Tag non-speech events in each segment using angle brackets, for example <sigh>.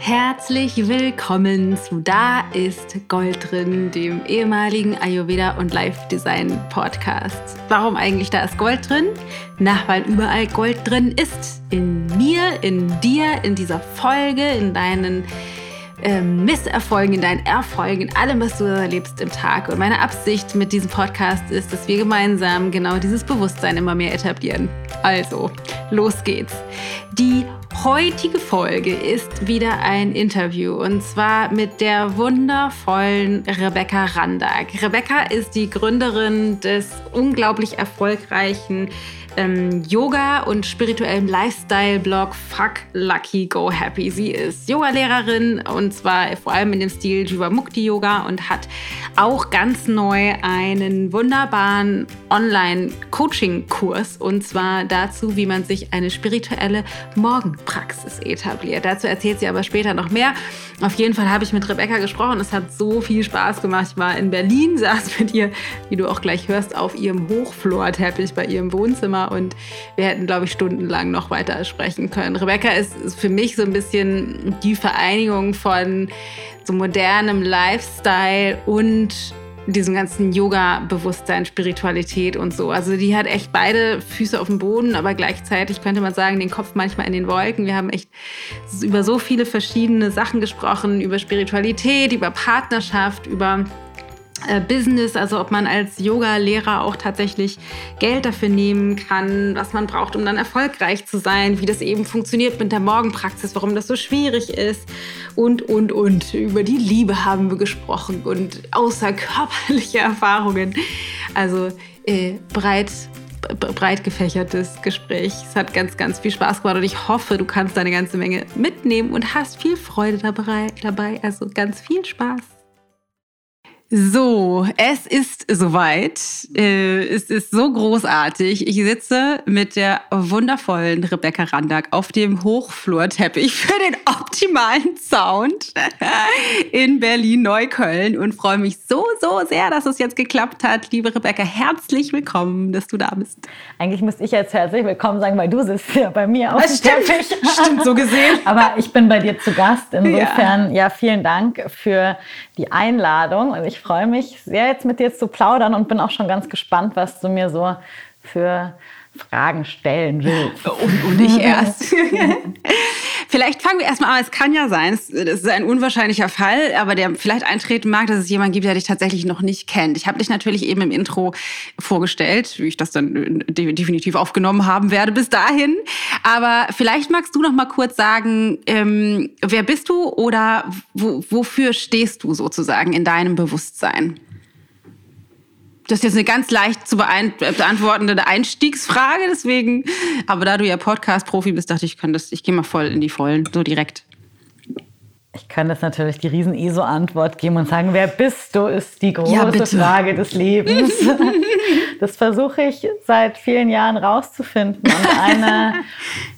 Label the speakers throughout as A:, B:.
A: Herzlich willkommen zu Da ist Gold drin, dem ehemaligen Ayurveda und Life Design Podcast. Warum eigentlich da ist Gold drin? Na, weil überall Gold drin ist. In mir, in dir, in dieser Folge, in deinen ähm, Misserfolgen, in deinen Erfolgen, in allem, was du erlebst im Tag. Und meine Absicht mit diesem Podcast ist, dass wir gemeinsam genau dieses Bewusstsein immer mehr etablieren. Also, los geht's. Die heutige Folge ist wieder ein Interview und zwar mit der wundervollen Rebecca Randag. Rebecca ist die Gründerin des unglaublich erfolgreichen ähm, Yoga und spirituellem Lifestyle-Blog Fuck Lucky Go Happy. Sie ist Yogalehrerin und zwar vor allem in dem Stil Jivamukti Yoga und hat auch ganz neu einen wunderbaren Online-Coaching-Kurs und zwar dazu, wie man sich eine spirituelle Morgenpraxis etabliert. Dazu erzählt sie aber später noch mehr. Auf jeden Fall habe ich mit Rebecca gesprochen. Es hat so viel Spaß gemacht. Ich war in Berlin, <laughs> saß mit ihr, wie du auch gleich hörst, auf ihrem Hochflorteppich bei ihrem Wohnzimmer und wir hätten, glaube ich, stundenlang noch weiter sprechen können. Rebecca ist, für mich so ein bisschen die Vereinigung von so modernem Lifestyle und diesem ganzen Yoga-Bewusstsein, Spiritualität und so. Also die hat echt beide Füße auf dem Boden, aber gleichzeitig könnte man sagen, den Kopf manchmal in den Wolken. Wir haben echt über so viele verschiedene Sachen gesprochen, über Spiritualität, über Partnerschaft, über Business, also ob man als Yoga-Lehrer auch tatsächlich Geld dafür nehmen kann, was man braucht, um dann erfolgreich zu sein, wie das eben funktioniert mit der Morgenpraxis, warum das so schwierig ist und, und, und. Über die Liebe haben wir gesprochen und außerkörperliche <laughs> Erfahrungen. Also äh, breit, breit gefächertes Gespräch. Es hat ganz, ganz viel Spaß gemacht und ich hoffe, du kannst eine ganze Menge mitnehmen und hast viel Freude dabei. Also ganz viel Spaß. So, es ist soweit. Äh, es ist so großartig. Ich sitze mit der wundervollen Rebecca Randack auf dem Hochflurteppich für den optimalen Sound <laughs> in Berlin-Neukölln und freue mich so, so sehr, dass es jetzt geklappt hat. Liebe Rebecca, herzlich willkommen, dass du da bist.
B: Eigentlich müsste ich jetzt herzlich willkommen sagen, weil du sitzt ja bei mir auf
A: dem Teppich. <laughs> Stimmt, so gesehen. <laughs>
B: Aber ich bin bei dir zu Gast. Insofern, ja, ja vielen Dank für die Einladung und ich ich freue mich sehr, jetzt mit dir zu plaudern und bin auch schon ganz gespannt, was du mir so für Fragen stellen willst.
A: Und, und ich <laughs> erst. <laughs> vielleicht fangen wir erstmal an. Es kann ja sein, es ist ein unwahrscheinlicher Fall, aber der vielleicht eintreten mag, dass es jemanden gibt, der dich tatsächlich noch nicht kennt. Ich habe dich natürlich eben im Intro vorgestellt, wie ich das dann definitiv aufgenommen haben werde bis dahin. Aber vielleicht magst du noch mal kurz sagen, ähm, wer bist du oder wo, wofür stehst du sozusagen in deinem Bewusstsein? Das ist jetzt eine ganz leicht zu beantwortende Einstiegsfrage, deswegen. Aber da du ja Podcast-Profi bist, dachte ich, ich, kann das, ich gehe mal voll in die Vollen, so direkt.
B: Ich kann das natürlich die Riesen-ESO-Antwort geben und sagen, wer bist du, ist die große ja, Frage des Lebens. <laughs> das versuche ich seit vielen Jahren rauszufinden. Und eine, <laughs>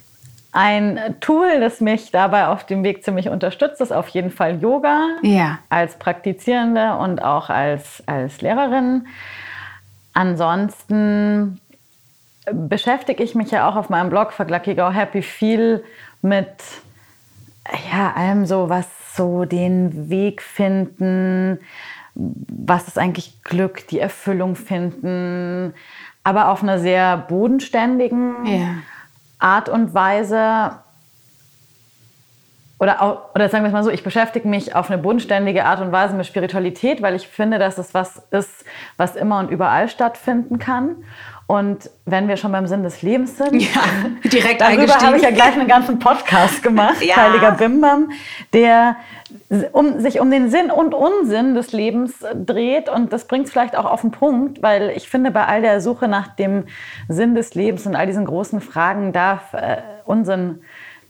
B: ein Tool, das mich dabei auf dem Weg ziemlich unterstützt, ist auf jeden Fall Yoga. Ja. Als Praktizierende und auch als, als Lehrerin. Ansonsten beschäftige ich mich ja auch auf meinem Blog Lucky Go Happy viel mit ja, allem so, was so den Weg finden, was ist eigentlich Glück, die Erfüllung finden, aber auf einer sehr bodenständigen ja. Art und Weise. Oder, oder sagen wir es mal so, ich beschäftige mich auf eine bodenständige Art und Weise mit Spiritualität, weil ich finde, dass es was ist, was immer und überall stattfinden kann. Und wenn wir schon beim Sinn des Lebens sind, ja, <laughs>
A: direkt
B: darüber habe ich ja gleich einen ganzen Podcast gemacht, <laughs> ja. Heiliger Bimbam, der um, sich um den Sinn und Unsinn des Lebens dreht. Und das bringt es vielleicht auch auf den Punkt, weil ich finde, bei all der Suche nach dem Sinn des Lebens und all diesen großen Fragen darf äh, Unsinn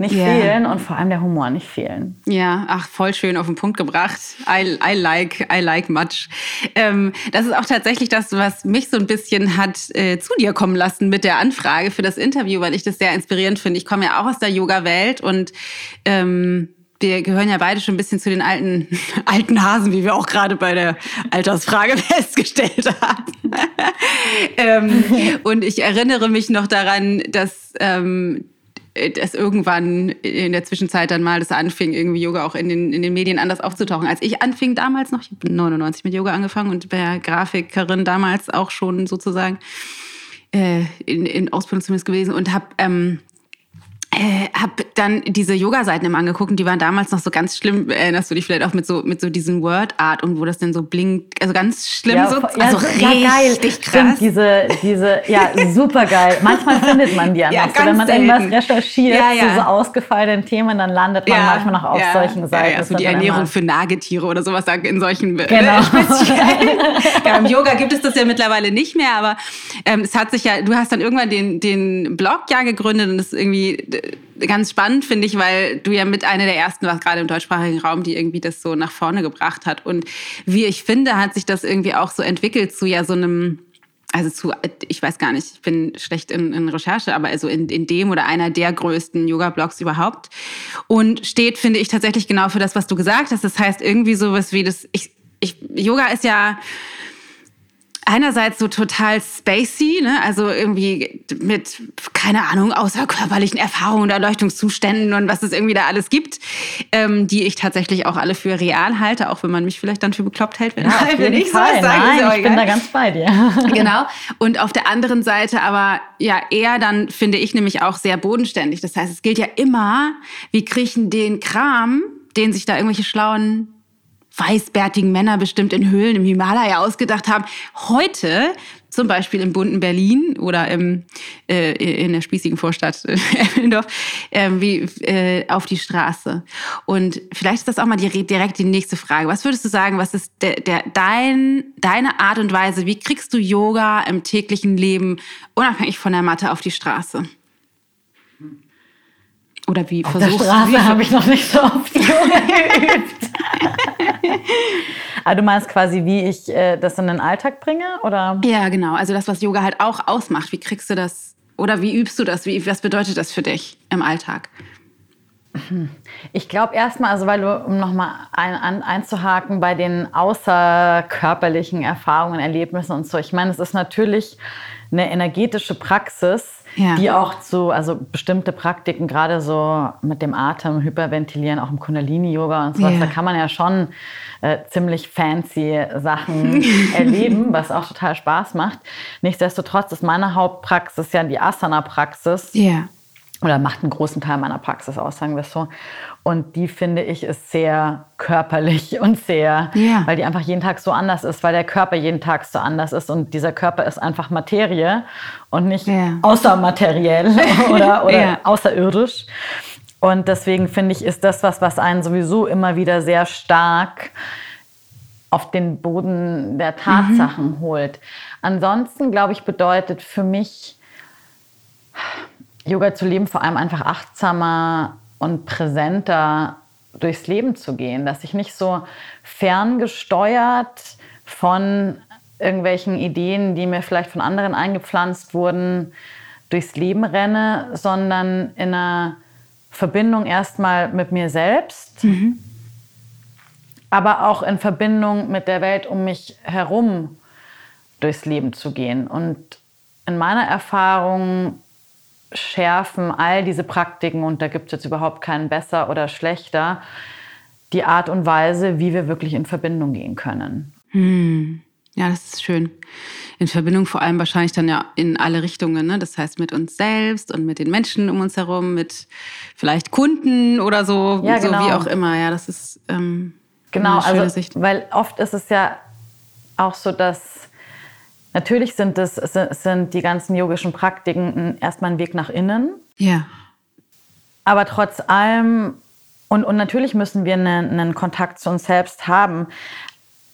B: nicht yeah. fehlen und vor allem der Humor nicht fehlen.
A: Ja, ach, voll schön auf den Punkt gebracht. I, I like, I like much. Ähm, das ist auch tatsächlich das, was mich so ein bisschen hat äh, zu dir kommen lassen mit der Anfrage für das Interview, weil ich das sehr inspirierend finde. Ich komme ja auch aus der Yoga-Welt und ähm, wir gehören ja beide schon ein bisschen zu den alten, <laughs> alten Hasen, wie wir auch gerade bei der Altersfrage <laughs> festgestellt haben. <laughs> ähm, und ich erinnere mich noch daran, dass ähm, äh, dass irgendwann in der Zwischenzeit dann mal das anfing, irgendwie Yoga auch in den, in den Medien anders aufzutauchen. Als ich anfing damals noch, ich habe 99 mit Yoga angefangen und bei Grafikerin damals auch schon sozusagen äh, in, in Ausbildung zumindest gewesen und habe ähm, äh, habe dann diese Yoga-Seiten immer angeguckt und die waren damals noch so ganz schlimm. Erinnerst du dich vielleicht auch mit so mit so diesem Word-Art und wo das denn so blinkt, also ganz schlimm
B: ja,
A: so,
B: ja,
A: also
B: ja, geil.
A: richtig krass.
B: Stimmt, diese, diese, ja, <laughs> super geil. Manchmal findet man die ja
A: Ja.
B: So, wenn man
A: ganz
B: irgendwas
A: selten.
B: recherchiert
A: Ja, ja.
B: zu so ausgefallenen Themen, dann landet man manchmal noch auf solchen Seiten.
A: Ja, ja, so die Ernährung für Nagetiere oder sowas da in solchen
B: Genau. <laughs> <laughs>
A: ja, Im Yoga gibt es das ja mittlerweile nicht mehr, aber ähm, es hat sich ja, du hast dann irgendwann den, den Blog ja gegründet und das ist irgendwie äh, ganz spannend, finde ich, weil du ja mit einer der ersten warst, gerade im deutschsprachigen Raum, die irgendwie das so nach vorne gebracht hat. Und wie ich finde, hat sich das irgendwie auch so entwickelt zu ja so einem also zu, ich weiß gar nicht, ich bin schlecht in, in Recherche, aber also in, in dem oder einer der größten Yoga-Blogs überhaupt. Und steht, finde ich, tatsächlich genau für das, was du gesagt hast. Das heißt, irgendwie sowas wie das, ich, ich, Yoga ist ja einerseits so total spacey, ne? also irgendwie mit, keine Ahnung, außerkörperlichen Erfahrungen und Erleuchtungszuständen und was es irgendwie da alles gibt, ähm, die ich tatsächlich auch alle für real halte, auch wenn man mich vielleicht dann für bekloppt hält, wenn,
B: Ja, <laughs> auf
A: wenn ich sowas sage.
B: Nein, ich bin da ganz bei dir. <laughs>
A: Genau. Und auf der anderen Seite aber ja eher dann finde ich nämlich auch sehr bodenständig. Das heißt, es gilt ja immer, wir kriechen den Kram, den sich da irgendwelche schlauen weißbärtigen Männer bestimmt in Höhlen im Himalaya ausgedacht haben, heute zum Beispiel im bunten Berlin oder im, äh, in der spießigen Vorstadt äh, <laughs> Eppendorf, äh, wie, äh, auf die Straße. Und vielleicht ist das auch mal die, direkt die nächste Frage. Was würdest du sagen, was ist der, der, dein, deine Art und Weise, wie kriegst du Yoga im täglichen Leben unabhängig von der Matte auf die Straße? Oder wie
B: Auf der
A: versuchst du?
B: Straße habe ich noch nicht so oft <laughs> geübt. Aber du meinst quasi, wie ich äh, das in den Alltag bringe? Oder?
A: Ja, genau. Also das, was Yoga halt auch ausmacht. Wie kriegst du das? Oder wie übst du das? Wie, was bedeutet das für dich im Alltag?
B: Ich glaube erstmal, also weil du, um nochmal ein, ein, einzuhaken bei den außerkörperlichen Erfahrungen, Erlebnissen und so. Ich meine, es ist natürlich eine energetische Praxis,
A: Ja.
B: die auch zu, also bestimmte Praktiken, gerade so mit dem Atem, Hyperventilieren, auch im Kundalini-Yoga und sowas,
A: Ja.
B: da kann man ja schon äh, ziemlich fancy Sachen <laughs> erleben, was auch total Spaß macht. Nichtsdestotrotz ist meine Hauptpraxis ja die Asana-Praxis
A: Ja.
B: oder macht einen großen Teil meiner Praxis aus, sagen wir es so. Und die finde ich ist sehr körperlich <laughs> und sehr,
A: Ja.
B: weil die einfach jeden Tag so anders ist, weil der Körper jeden Tag so anders ist und dieser Körper ist einfach Materie und nicht
A: Ja.
B: außermateriell <laughs> oder, <laughs> oder
A: Ja.
B: außerirdisch. Und deswegen finde ich, ist das was, was einen sowieso immer wieder sehr stark auf den Boden der Tatsachen holt. Ansonsten, glaube ich, bedeutet für mich Yoga zu leben, vor allem einfach achtsamer und präsenter durchs Leben zu gehen, dass ich nicht so ferngesteuert von irgendwelchen Ideen, die mir vielleicht von anderen eingepflanzt wurden, durchs Leben renne, sondern in einer Verbindung erstmal mit mir selbst, aber auch in Verbindung mit der Welt um mich herum durchs Leben zu gehen. Und in meiner Erfahrung schärfen all diese Praktiken, und da gibt es jetzt überhaupt keinen besser oder schlechter, die Art und Weise, wie wir wirklich in Verbindung gehen können.
A: Ja, das ist schön. In Verbindung vor allem wahrscheinlich dann ja in alle Richtungen. Ne? Das heißt mit uns selbst und mit den Menschen um uns herum, mit vielleicht Kunden oder so,
B: Ja,
A: so
B: genau.
A: wie auch immer. Ja, das ist ähm,
B: Genau,
A: eine schöne
B: also,
A: Sicht.
B: weil oft ist es ja auch so, dass natürlich sind, das, sind die ganzen yogischen Praktiken erstmal ein Weg nach innen,
A: Ja,
B: aber trotz allem, und, und natürlich müssen wir einen, einen Kontakt zu uns selbst haben,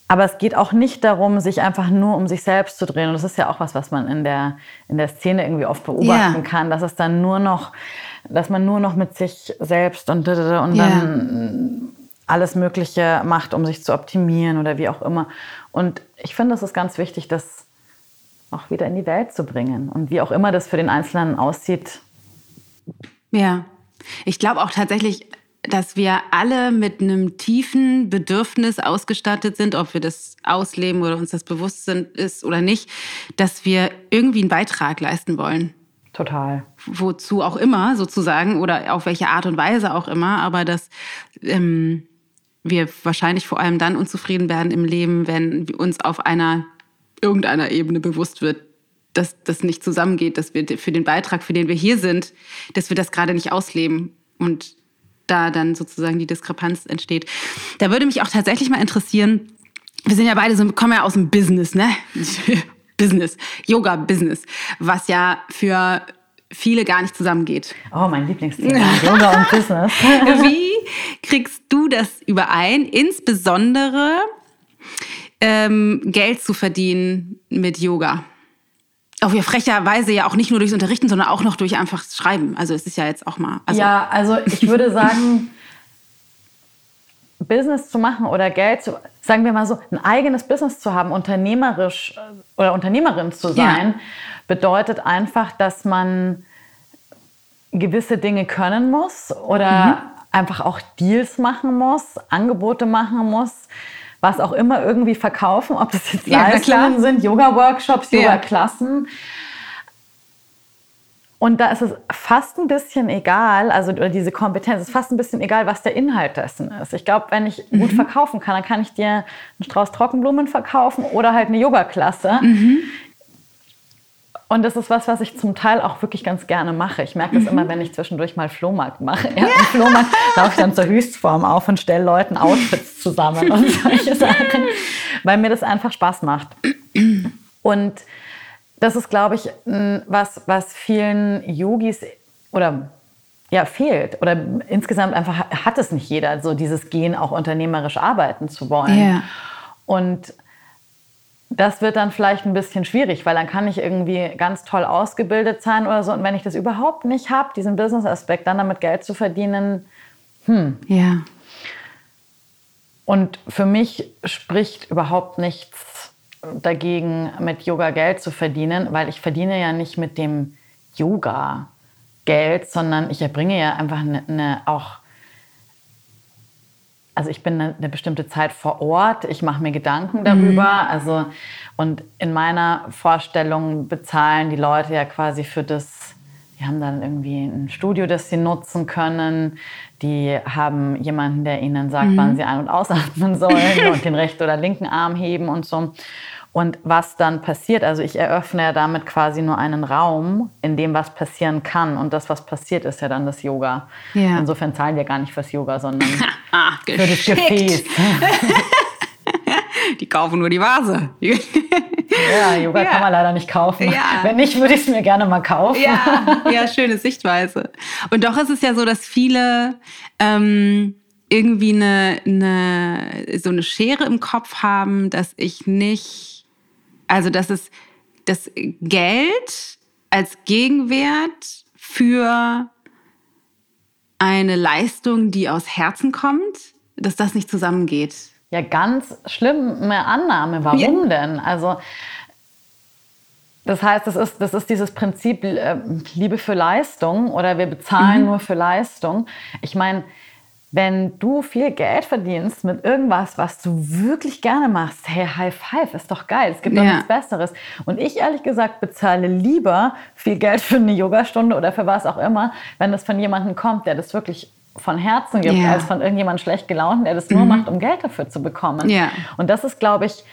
B: aber es geht auch nicht darum, sich einfach nur um sich selbst zu drehen. Und das ist ja auch was, was man in der, in der Szene irgendwie oft beobachten
A: Ja.
B: kann, dass es dann nur noch, dass man nur noch mit sich selbst und, und dann alles Mögliche macht, um sich zu optimieren oder wie auch immer. Und ich finde, es ist ganz wichtig, das auch wieder in die Welt zu bringen. Und wie auch immer das für den Einzelnen aussieht,
A: ja. Ich glaube auch tatsächlich, dass wir alle mit einem tiefen Bedürfnis ausgestattet sind, ob wir das ausleben oder uns das bewusst sind, ist oder nicht, dass wir irgendwie einen Beitrag leisten wollen.
B: Total.
A: Wozu auch immer sozusagen oder auf welche Art und Weise auch immer, aber dass ähm, wir wahrscheinlich vor allem dann unzufrieden werden im Leben, wenn uns auf einer irgendeiner Ebene bewusst wird, dass das nicht zusammengeht, dass wir für den Beitrag, für den wir hier sind, dass wir das gerade nicht ausleben und da dann sozusagen die Diskrepanz entsteht. Da würde mich auch tatsächlich mal interessieren, wir sind ja beide so, kommen ja aus dem Business, ne? <laughs> Business, Yoga-Business, was ja für viele gar nicht zusammengeht.
B: Oh, mein Lieblingsthema, Yoga und Business. <laughs>
A: Wie kriegst du das überein, insbesondere ähm, Geld zu verdienen mit Yoga? Auf ja frecherweise ja auch nicht nur durchs Unterrichten, sondern auch noch durch einfach Schreiben. Also es ist ja jetzt auch mal.
B: Also ja, also ich würde <laughs> sagen, Business zu machen oder Geld zu, sagen wir mal so, ein eigenes Business zu haben, unternehmerisch äh, oder Unternehmerin zu sein, ja. bedeutet einfach, dass man gewisse Dinge können muss oder mhm. einfach auch Deals machen muss, Angebote machen muss, was auch immer irgendwie verkaufen, ob das jetzt <laughs> ja, Leistungen sind, Yoga-Workshops, Yoga-Klassen. Und da ist es fast ein bisschen egal, also oder diese Kompetenz ist fast ein bisschen egal, was der Inhalt dessen ist. Ich glaube, wenn ich mhm. gut verkaufen kann, dann kann ich dir einen Strauß Trockenblumen verkaufen oder halt eine Yoga-Klasse. Mhm. Und das ist was, was ich zum Teil auch wirklich ganz gerne mache. Ich merke das mhm. immer, wenn ich zwischendurch mal Flohmarkt mache. Ja, Im Flohmarkt laufe ich dann zur Höchstform auf und stelle Leuten Outfits zusammen und <laughs> solche Sachen, weil mir das einfach Spaß macht. Und das ist, glaube ich, was, was vielen Yogis oder ja, fehlt. Oder insgesamt einfach hat es nicht jeder, so dieses Gehen auch unternehmerisch arbeiten zu wollen. Yeah. Und das wird dann vielleicht ein bisschen schwierig, weil dann kann ich irgendwie ganz toll ausgebildet sein oder so. Und wenn ich das überhaupt nicht habe, diesen Business-Aspekt, dann damit Geld zu verdienen, hm.
A: Ja.
B: Und für mich spricht überhaupt nichts dagegen, mit Yoga Geld zu verdienen, weil ich verdiene ja nicht mit dem Yoga Geld, sondern ich erbringe ja einfach eine, eine auch also ich bin eine, bestimmte Zeit vor Ort, ich mache mir Gedanken darüber, mhm. also und in meiner Vorstellung bezahlen die Leute ja quasi für das, die haben dann irgendwie ein Studio, das sie nutzen können, die haben jemanden, der ihnen sagt, mhm. wann sie ein- und ausatmen sollen <laughs> und den rechten oder linken Arm heben und so. Und was dann passiert, also ich eröffne ja damit quasi nur einen Raum, in dem was passieren kann. Und das, was passiert, ist ja dann das Yoga. Ja. Insofern zahlen wir gar nicht fürs Yoga, sondern <laughs>
A: ah, für das Gefäß. <laughs> die kaufen nur die Vase.
B: ja, Yoga ja. kann man leider nicht kaufen. Ja. Wenn nicht, würde ich es mir gerne mal kaufen.
A: Ja. ja, schöne Sichtweise. Und doch ist es ja so, dass viele ähm, irgendwie eine, eine, so eine Schere im Kopf haben, dass ich nicht also, dass es das Geld als Gegenwert für eine Leistung, die aus Herzen kommt, dass das nicht zusammengeht.
B: Ja, ganz schlimme Annahme. Warum ja. denn? Also, das heißt, das ist, das ist dieses Prinzip äh, Liebe für Leistung oder wir bezahlen mhm. nur für Leistung. Ich meine, wenn du viel Geld verdienst mit irgendwas, was du wirklich gerne machst, hey, High Five, ist doch geil, es gibt doch ja. nichts Besseres. Und ich ehrlich gesagt bezahle lieber viel Geld für eine Yogastunde oder für was auch immer, wenn das von jemandem kommt, der das wirklich von Herzen gibt, ja. als von irgendjemandem schlecht gelaunten, der das nur mhm. macht, um Geld dafür zu bekommen. Ja. Und das ist, glaube ich,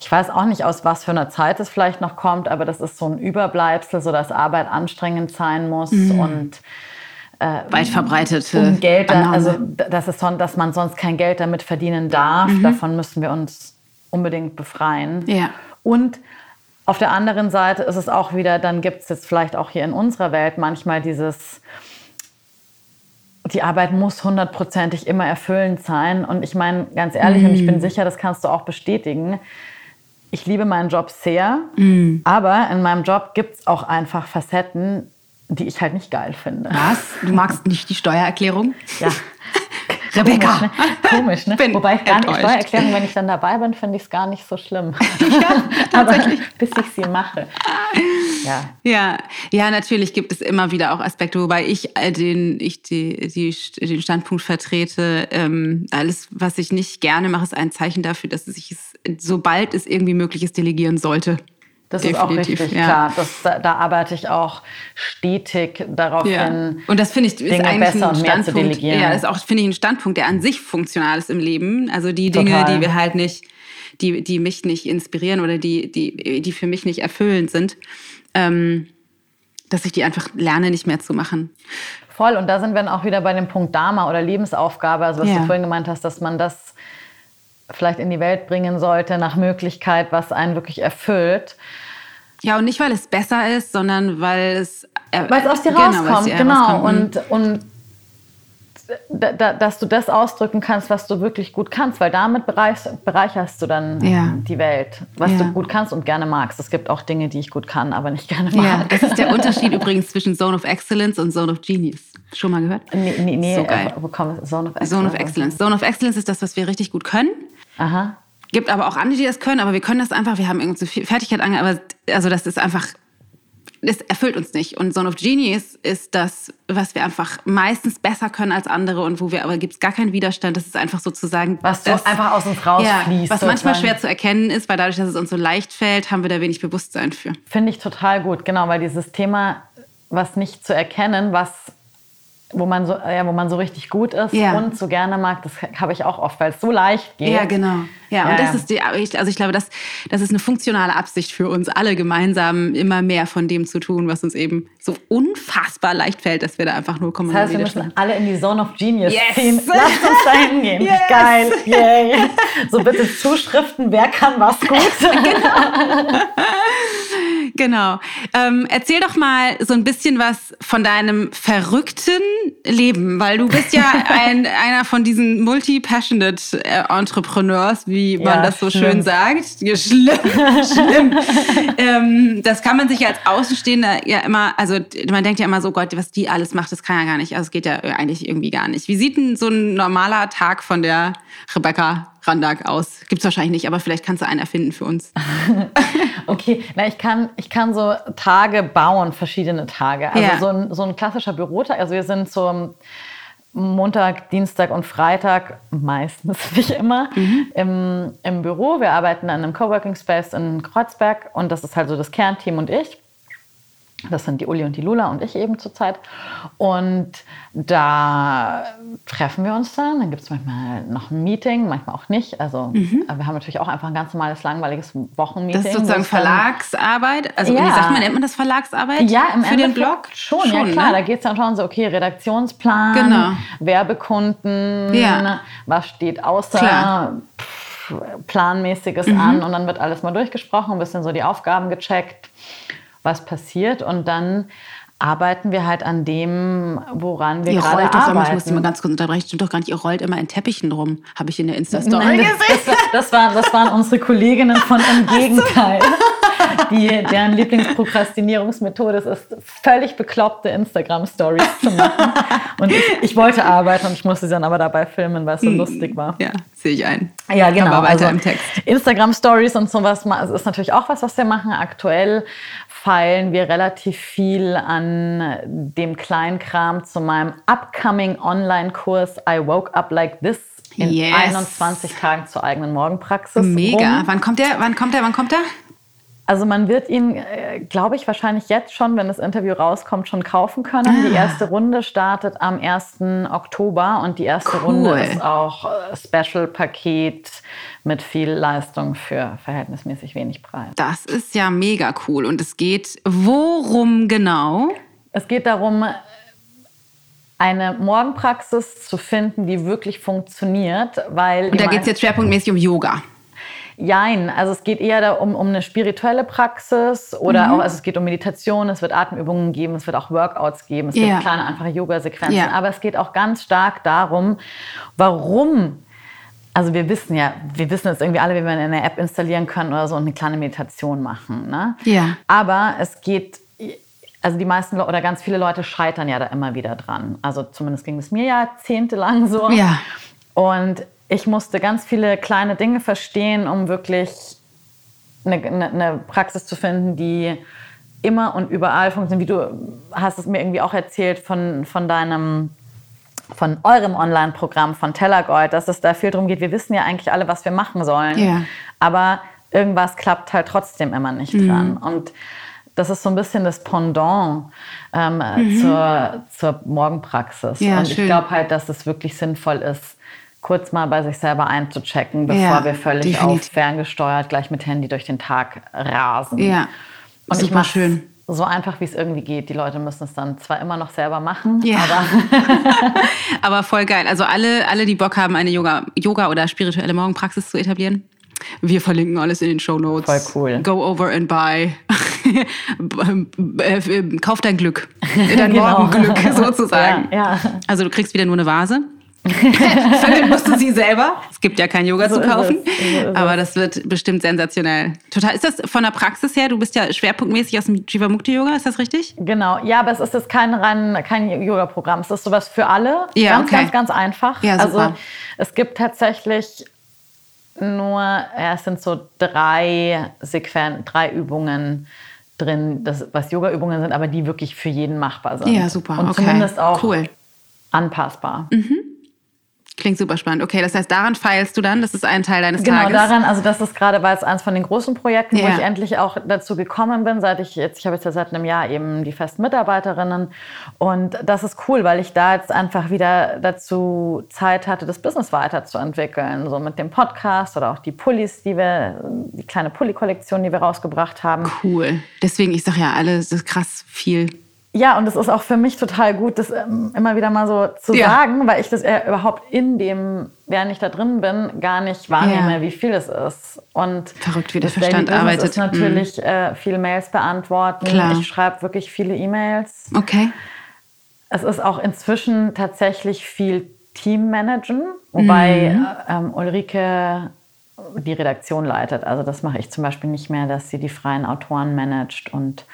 B: ich weiß auch nicht, aus was für einer Zeit es vielleicht noch kommt, aber das ist so ein Überbleibsel, so dass Arbeit anstrengend sein muss mhm. und
A: äh, weit verbreitete
B: um Geld, also das ist son, dass man sonst kein Geld damit verdienen darf. Mhm. Davon müssen wir uns unbedingt befreien.
A: Ja.
B: Und auf der anderen Seite ist es auch wieder, dann gibt es jetzt vielleicht auch hier in unserer Welt manchmal dieses, die Arbeit muss hundertprozentig immer erfüllend sein. Und ich meine, ganz ehrlich, mhm. und ich bin mhm. sicher, das kannst du auch bestätigen, ich liebe meinen Job sehr, mhm. aber in meinem Job gibt es auch einfach Facetten, die ich halt nicht geil finde.
A: Was? Du magst nicht die Steuererklärung?
B: Ja. <laughs> Rebecca. Komisch, ne? Komisch, ne? Wobei ich gar nicht Steuererklärung, wenn ich dann dabei bin, finde ich es gar nicht so schlimm. <laughs> Ja, <laughs> tatsächlich. Aber bis ich sie mache.
A: Ja. ja. Ja, natürlich gibt es immer wieder auch Aspekte, wobei ich äh, den, ich die, die, den Standpunkt vertrete, ähm, alles, was ich nicht gerne mache, ist ein Zeichen dafür, dass ich es, sobald es irgendwie möglich ist, delegieren sollte.
B: Das Definitiv, ist auch richtig, ja. klar. Das, da, da, arbeite ich auch stetig darauf ja. hin.
A: Und das finde ich ist Dinge eigentlich besser ein und mehr zu delegieren. Ja, ist auch, finde ich, ein Standpunkt, der an sich funktional ist im Leben. Also die Dinge, Total. die wir halt nicht, die, die mich nicht inspirieren oder die, die, die für mich nicht erfüllend sind, ähm, dass ich die einfach lerne, nicht mehr zu machen.
B: Voll. Und da sind wir dann auch wieder bei dem Punkt Dharma oder Lebensaufgabe, also was ja. du vorhin gemeint hast, dass man das vielleicht in die Welt bringen sollte, nach Möglichkeit, was einen wirklich erfüllt.
A: Ja, und nicht, weil es besser ist, sondern weil es...
B: Äh, weil es aus dir genau, rauskommt, genau. Rauskommt. Und, und da, dass du das ausdrücken kannst, was du wirklich gut kannst, weil damit bereicherst du dann ja. die Welt, was ja. du gut kannst und gerne magst. Es gibt auch Dinge, die ich gut kann, aber nicht gerne mag. Ja,
A: das ist der <laughs> Unterschied übrigens zwischen Zone of Excellence und Zone of Genius. Schon mal gehört?
B: Nee, nee, nee.
A: So geil. Wo kommt Zone of Excellence? Zone of Excellence. Zone of Excellence ist das, was wir richtig gut können.
B: Aha.
A: Gibt aber auch andere, die das können, aber wir können das einfach, wir haben irgendwie zu viel Fertigkeit ange, aber also das ist einfach, das erfüllt uns nicht. Und Zone of Genius ist das, was wir einfach meistens besser können als andere und wo wir, aber gibt es gar keinen Widerstand. Das ist einfach sozusagen.
B: Was so das, einfach aus uns rausfließt. Ja,
A: was manchmal schwer zu erkennen ist, weil dadurch, dass es uns so leicht fällt, haben wir da wenig Bewusstsein für.
B: Finde ich total gut, genau, weil dieses Thema, was nicht zu erkennen, was wo man so, ja, wo man so richtig gut ist ja. und so gerne mag, das habe ich auch oft, weil es so leicht geht.
A: Ja, genau. Ja, ja und das ist die, also ich glaube, das, das ist eine funktionale Absicht für uns alle gemeinsam, immer mehr von dem zu tun, was uns eben so unfassbar leicht fällt, dass wir da einfach nur kommen.
B: Das heißt, wir müssen alle in die Zone of Genius yes. ziehen. Lass uns da hingehen. <laughs> Yes. Geil. Yay. So bitte Zuschriften, wer kann was gut. <laughs> genau. <laughs>
A: genau. Ähm, erzähl doch mal so ein bisschen was von deinem verrückten Leben, weil du bist ja <laughs> ein, einer von diesen multi-passionate äh, Entrepreneurs, wie man ja, das so schlimm. schön sagt. Schlimm, <laughs> schlimm. ähm, das kann man sich ja als Außenstehender ja immer, also man denkt ja immer so, Gott, was die alles macht, das kann ja gar nicht. Also es geht ja eigentlich irgendwie gar nicht. Wie sieht denn so ein normaler Tag von der Rebecca Randag aus? Gibt es wahrscheinlich nicht, aber vielleicht kannst du einen erfinden für uns. <laughs>
B: okay, na, ich kann, ich kann so Tage bauen, verschiedene Tage. Also ja. so, ein, so ein klassischer Bürotag. Also wir sind so Montag, Dienstag und Freitag, meistens <laughs> nicht immer, mhm. im, im Büro. Wir arbeiten an einem Coworking Space in Kreuzberg und das ist halt so das Kernteam und ich. Das sind die Uli und die Lula und ich eben zurzeit. Und da treffen wir uns dann. Dann gibt es manchmal noch ein Meeting, manchmal auch nicht. Also mhm. wir haben natürlich auch einfach ein ganz normales, langweiliges Wochenmeeting. Das
A: ist sozusagen Verlagsarbeit? Also ja. wie sagt man, nennt man das Verlagsarbeit?
B: Ja, im
A: Für den Blog?
B: Schon, schon ja klar. Ne? Da geht es dann schon so, okay, Redaktionsplan, genau. Werbekunden, ja. was steht außer... Klar. Planmäßiges mhm. an und dann wird alles mal durchgesprochen, ein bisschen so die Aufgaben gecheckt was passiert und dann arbeiten wir halt an dem, woran wir ihr gerade rollt arbeiten.
A: Immer, ich muss mal ganz kurz unterbrechen, stimmt doch gar nicht, ihr rollt immer in Teppichen rum, habe ich in der Insta-Story
B: gesehen. Das, das, war, das waren unsere Kolleginnen von Im Gegenteil. Die, deren Lieblingsprokrastinierungsmethode ist, völlig bekloppte Instagram-Stories zu machen. Und ich, ich, wollte arbeiten und ich musste sie dann aber dabei filmen, weil es so hm. lustig war.
A: Ja, sehe ich ein.
B: Ja, genau. Aber weiter also, im Text. Instagram-Stories und sowas ist natürlich auch was, was wir machen. Aktuell feilen wir relativ viel an dem Kleinkram zu meinem upcoming Online-Kurs I Woke Up Like This in yes. 21 Tagen zur eigenen Morgenpraxis.
A: Mega. Rum. Wann kommt der? Wann kommt der? Wann kommt der?
B: Also man wird ihn, äh, glaube ich, wahrscheinlich jetzt schon, wenn das Interview rauskommt, schon kaufen können. Ah. Die erste Runde startet am 1. Oktober und die erste cool. Runde ist auch äh, Special-Paket mit viel Leistung für verhältnismäßig wenig Preis.
A: Das ist ja mega cool. Und es geht worum genau?
B: Es geht darum, eine Morgenpraxis zu finden, die wirklich funktioniert, weil...
A: Und da geht es jetzt schwerpunktmäßig um Yoga.
B: Jein, also es geht eher um, um eine spirituelle Praxis oder mhm. auch, also es geht um Meditation, es wird Atemübungen geben, es wird auch Workouts geben, es ja. gibt kleine, einfache Yoga-Sequenzen, ja. aber es geht auch ganz stark darum, warum also wir wissen ja, wir wissen jetzt irgendwie alle, wie wir eine App installieren können oder so und eine kleine Meditation machen. Ne?
A: Ja.
B: Aber es geht, also die meisten oder ganz viele Leute scheitern ja da immer wieder dran. Also zumindest ging es mir jahrzehntelang so.
A: Ja.
B: Und ich musste ganz viele kleine Dinge verstehen, um wirklich eine, eine, eine Praxis zu finden, die immer und überall funktioniert. Wie du hast es mir irgendwie auch erzählt von, von deinem von eurem Online-Programm von Tellergold, dass es da viel darum geht, wir wissen ja eigentlich alle, was wir machen sollen.
A: Ja.
B: Aber irgendwas klappt halt trotzdem immer nicht mhm. dran. Und das ist so ein bisschen das Pendant ähm, mhm. zur, zur Morgenpraxis. Ja, und ich glaube halt, dass es wirklich sinnvoll ist, kurz mal bei sich selber einzuchecken, bevor ja, wir völlig definitiv. auf ferngesteuert gleich mit Handy durch den Tag rasen.
A: Ja,
B: und super ich schön. So einfach, wie es irgendwie geht. Die Leute müssen es dann zwar immer noch selber machen, ja. aber. <laughs> <laughs>
A: aber voll geil. Also alle, alle, die Bock haben, eine Yoga, Yoga oder spirituelle Morgenpraxis zu etablieren, wir verlinken alles in den Show Notes.
B: Voll cool.
A: Go over and buy. <laughs> Kauf dein Glück. Dein genau. Morgenglück sozusagen. Ja, ja. Also du kriegst wieder nur eine Vase. Füllen musst du sie selber. Es gibt ja kein Yoga so zu kaufen. So aber das wird bestimmt sensationell. Total. Ist das von der Praxis her? Du bist ja schwerpunktmäßig aus dem Jivamukti Yoga, ist das richtig?
B: Genau. Ja, aber es ist jetzt kein rein kein Yoga Programm. Es ist sowas für alle. Ja, ganz, okay. ganz, ganz einfach. Ja, super. Also es gibt tatsächlich nur, ja, es sind so drei Sequen drei Übungen drin, das, was Yoga-Übungen sind, aber die wirklich für jeden machbar sind.
A: Ja, super.
B: Und
A: okay.
B: zumindest auch cool. anpassbar.
A: Mhm. Klingt super spannend. Okay, das heißt, daran feilst du dann, das ist ein Teil deines
B: genau,
A: Tages.
B: Genau, daran, also das ist gerade, weil es eins von den großen Projekten, ja. wo ich endlich auch dazu gekommen bin, seit ich jetzt, ich habe jetzt ja seit einem Jahr eben die festen Mitarbeiterinnen und das ist cool, weil ich da jetzt einfach wieder dazu Zeit hatte, das Business weiterzuentwickeln, so mit dem Podcast oder auch die Pullis, die wir, die kleine Pulli-Kollektion, die wir rausgebracht haben.
A: Cool. Deswegen, ich sage ja, alles ist krass viel
B: ja, und es ist auch für mich total gut, das ähm, immer wieder mal so zu ja. sagen, weil ich das überhaupt in dem, während ich da drin bin, gar nicht wahrnehme, ja. wie viel es ist. Und
A: Verrückt, wie der Verstand arbeitet. Ist
B: natürlich mhm. äh, viele Mails beantworten. Klar. Ich schreibe wirklich viele E-Mails.
A: Okay.
B: Es ist auch inzwischen tatsächlich viel Teammanagen, wobei mhm. äh, ähm, Ulrike die Redaktion leitet. Also das mache ich zum Beispiel nicht mehr, dass sie die freien Autoren managt und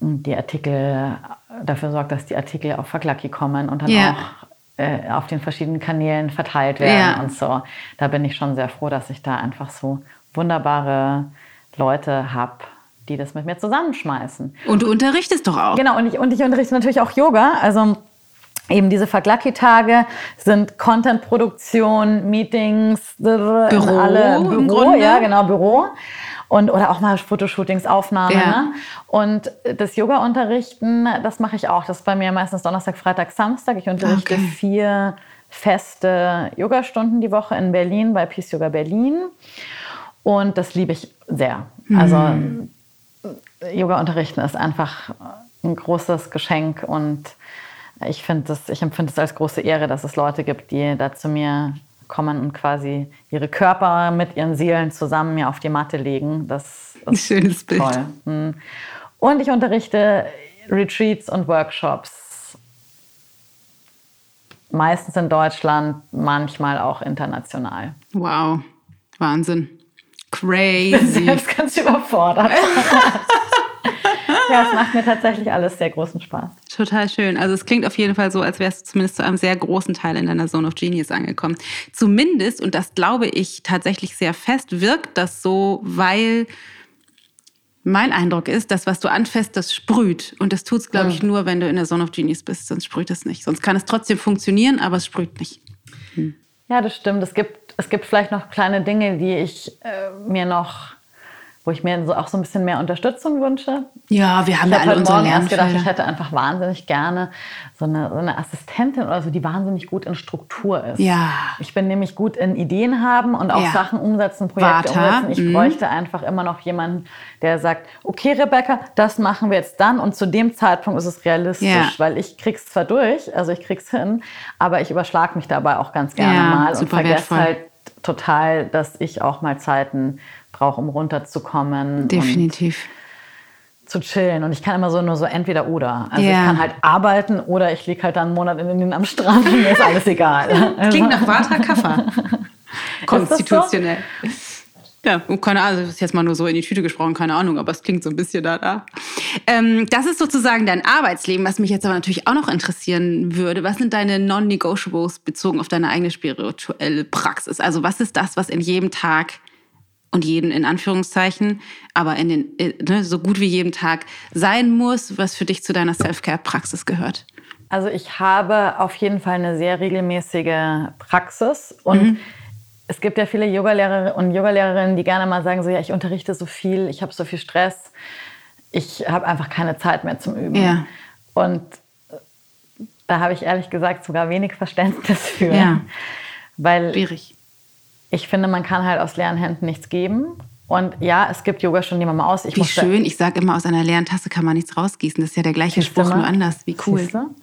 B: die Artikel dafür sorgt, dass die Artikel auf Verklacki kommen und dann ja. auch äh, auf den verschiedenen Kanälen verteilt werden ja. und so. Da bin ich schon sehr froh, dass ich da einfach so wunderbare Leute habe, die das mit mir zusammenschmeißen.
A: Und du unterrichtest doch auch.
B: Genau, und ich, und ich unterrichte natürlich auch Yoga. Also eben diese Verglacki-Tage sind Content-Produktion, Meetings,
A: Büro,
B: alle Büro, ja genau, Büro und oder auch mal Fotoshootings, Aufnahmen. Ja. Ne? Und das Yoga-Unterrichten, das mache ich auch. Das ist bei mir meistens Donnerstag, Freitag, Samstag. Ich unterrichte okay. vier feste Yogastunden die Woche in Berlin bei Peace Yoga Berlin. Und das liebe ich sehr. Also mhm. Yoga unterrichten ist einfach ein großes Geschenk und ich finde ich empfinde es als große Ehre, dass es Leute gibt, die da zu mir kommen und quasi ihre Körper mit ihren Seelen zusammen mir auf die Matte legen. Das ist
A: Ein schönes Bild.
B: Toll. Hm. Und ich unterrichte Retreats und Workshops. Meistens in Deutschland, manchmal auch international.
A: Wow, Wahnsinn. <laughs> Crazy. Ich
B: bin selbst ganz überfordert. <laughs> ja, es macht mir tatsächlich alles sehr großen Spaß.
A: Total schön. Also es klingt auf jeden Fall so, als wärst du zumindest zu einem sehr großen Teil in deiner Zone of Genius angekommen. Zumindest, und das glaube ich tatsächlich sehr fest, wirkt das so, weil mein Eindruck ist, dass was du anfasst, das sprüht. Und das tut es, glaube ich, nur, wenn du in der Zone of Genius bist. Sonst sprüht es nicht. Sonst kann es trotzdem funktionieren, aber es sprüht nicht.
B: Hm. Ja, das stimmt. Es gibt, es gibt vielleicht noch kleine Dinge, die ich äh, mir noch wo ich mir so auch so ein bisschen mehr Unterstützung wünsche.
A: Ja, wir haben ich ja alle unsere Morgen erst gedacht,
B: ich hätte einfach wahnsinnig gerne so eine, so eine Assistentin oder so, die wahnsinnig gut in Struktur ist.
A: Ja.
B: Ich bin nämlich gut in Ideen haben und auch ja. Sachen umsetzen, Projekte Warte. umsetzen. Ich mhm. bräuchte einfach immer noch jemanden, der sagt, okay, Rebecca, das machen wir jetzt dann und zu dem Zeitpunkt ist es realistisch, ja. weil ich krieg's zwar durch, also ich krieg's hin, aber ich überschlag mich dabei auch ganz gerne ja, mal und vergesse wertvoll. halt total, dass ich auch mal Zeiten brauche, um runterzukommen.
A: Definitiv.
B: Zu chillen. Und ich kann immer so nur so entweder oder. Also yeah. ich kann halt arbeiten oder ich liege halt dann einen Monat in den am Strand und mir ist alles egal. <laughs>
A: Klingt nach Vata Kaffa. <laughs> Konstitutionell. Ja, keine Ahnung, das ist jetzt mal nur so in die Tüte gesprochen, keine Ahnung, aber es klingt so ein bisschen da, da. Ähm, das ist sozusagen dein Arbeitsleben, was mich jetzt aber natürlich auch noch interessieren würde. Was sind deine Non-Negotiables bezogen auf deine eigene spirituelle Praxis? Also was ist das, was in jedem Tag und jeden in Anführungszeichen, aber in den, äh, ne, so gut wie jeden Tag sein muss, was für dich zu deiner Self-Care-Praxis gehört?
B: Also ich habe auf jeden Fall eine sehr regelmäßige Praxis und mhm. es gibt ja viele Yogalehrer und Yogalehrerinnen, die gerne mal sagen, so ja, ich unterrichte so viel, ich habe so viel Stress, ich habe einfach keine Zeit mehr zum Üben.
A: Ja.
B: Und da habe ich ehrlich gesagt sogar wenig Verständnis für.
A: Ja.
B: Weil
A: Schwierig.
B: Ich finde, man kann halt aus leeren Händen nichts geben. Und ja, es gibt Yogastunden, die man mal aus. Ich
A: Wie schön. Ich sage immer, aus einer leeren Tasse kann man nichts rausgießen. Das ist ja der gleiche Spruch, nur anders. Wie cool.
B: Siehst du?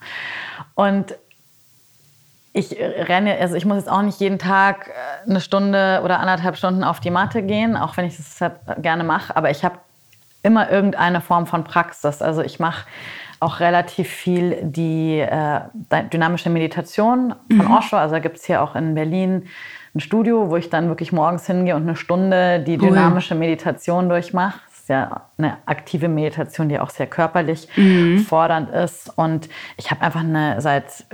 B: Und ich renne, also ich muss jetzt auch nicht jeden Tag äh, eine Stunde oder anderthalb Stunden auf die Matte gehen, auch wenn ich das halt gerne mache. Aber ich habe immer irgendeine Form von Praxis. Also ich mache auch relativ viel die äh, dynamische Meditation von Osho. Also da gibt es hier auch in Berlin ein Studio, wo ich dann wirklich morgens hingehe und eine Stunde die
A: Cool.
B: dynamische Meditation durchmache. Das ist ja eine aktive Meditation, die auch sehr körperlich fordernd ist. Und ich habe einfach eine, seit,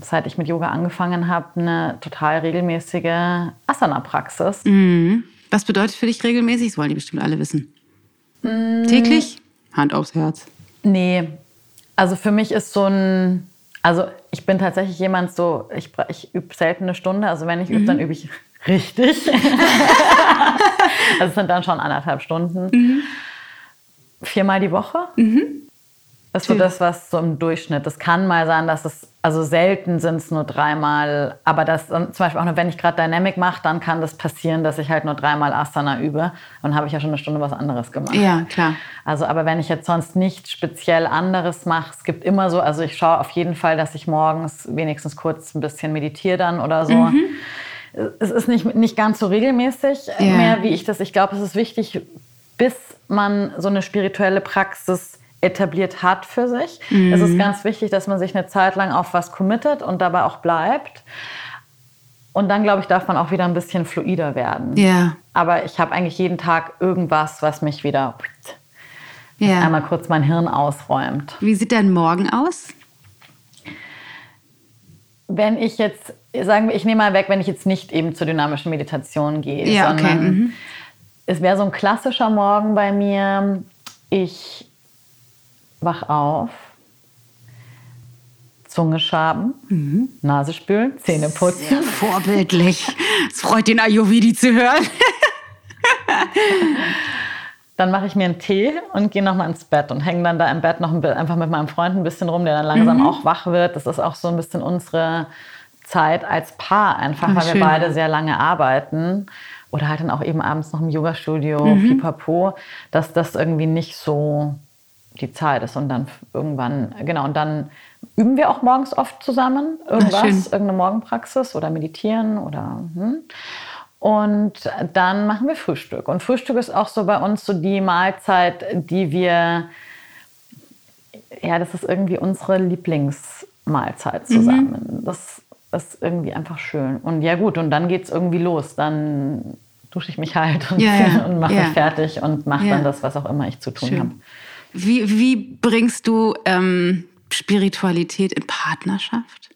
B: seit ich mit Yoga angefangen habe, eine total regelmäßige Asana-Praxis.
A: Was bedeutet für dich regelmäßig? Das wollen die bestimmt alle wissen.
B: Mm.
A: Täglich? Hand aufs Herz.
B: Nee, also für mich ist so ein, also ich bin tatsächlich jemand so, ich, ich übe selten eine Stunde, also wenn ich übe, dann übe ich richtig. <laughs> also es sind dann schon anderthalb Stunden. Viermal die Woche. Das ist so das, was so im Durchschnitt. Das kann mal sein, dass es, also selten sind es nur dreimal, aber das zum Beispiel auch nur, wenn ich gerade Dynamic mache, dann kann das passieren, dass ich halt nur dreimal Asana übe. Dann habe ich ja schon eine Stunde was anderes gemacht.
A: Ja, klar.
B: Also, aber wenn ich jetzt sonst nicht speziell anderes mache, es gibt immer so, also ich schaue auf jeden Fall, dass ich morgens wenigstens kurz ein bisschen meditiere dann oder so. Es ist nicht, nicht ganz so regelmäßig
A: Ja.
B: mehr, wie ich das. Ich glaube, es ist wichtig, bis man so eine spirituelle Praxis etabliert hat für sich. Es ist ganz wichtig, dass man sich eine Zeit lang auf was committet und dabei auch bleibt. Und dann, glaube ich, darf man auch wieder ein bisschen fluider werden.
A: Ja.
B: Aber ich habe eigentlich jeden Tag irgendwas, was mich wieder
A: ja.
B: einmal kurz mein Hirn ausräumt.
A: Wie sieht dein Morgen aus?
B: Wenn ich jetzt, sagen wir, ich nehme mal weg, wenn ich jetzt nicht eben zur dynamischen Meditation gehe,
A: Ja, okay,
B: sondern
A: mhm.
B: es wäre so ein klassischer Morgen bei mir. Ich wach auf, Zunge schaben,
A: Mhm.
B: Nase spülen, Zähne putzen. <laughs>
A: Vorbildlich. Es freut den Ayurvedi zu hören. <laughs>
B: Dann mache ich mir einen Tee und gehe nochmal ins Bett und hänge dann da im Bett noch ein, einfach mit meinem Freund ein bisschen rum, der dann langsam
A: Mhm.
B: auch wach wird. Das ist auch so ein bisschen unsere Zeit als Paar einfach,
A: Ah,
B: weil
A: schön.
B: wir beide sehr lange arbeiten. Oder halt dann auch eben abends noch im Yogastudio,
A: Mhm.
B: pipapo, dass das irgendwie nicht so die Zeit ist. Und dann irgendwann, genau, und dann üben wir auch morgens oft zusammen irgendwas,
A: schön.
B: irgendeine Morgenpraxis oder meditieren oder hm. Und dann machen wir Frühstück. Und Frühstück ist auch so bei uns so die Mahlzeit, die wir, ja, das ist irgendwie unsere Lieblingsmahlzeit zusammen. Das ist irgendwie einfach schön. Und ja gut, und dann geht es irgendwie los. Dann dusche ich mich halt und,
A: Ja, ja. <laughs>
B: und mache
A: Ja.
B: mich fertig und mache dann das, was auch immer ich zu tun habe.
A: Wie, wie bringst du ähm, Spiritualität in Partnerschaft?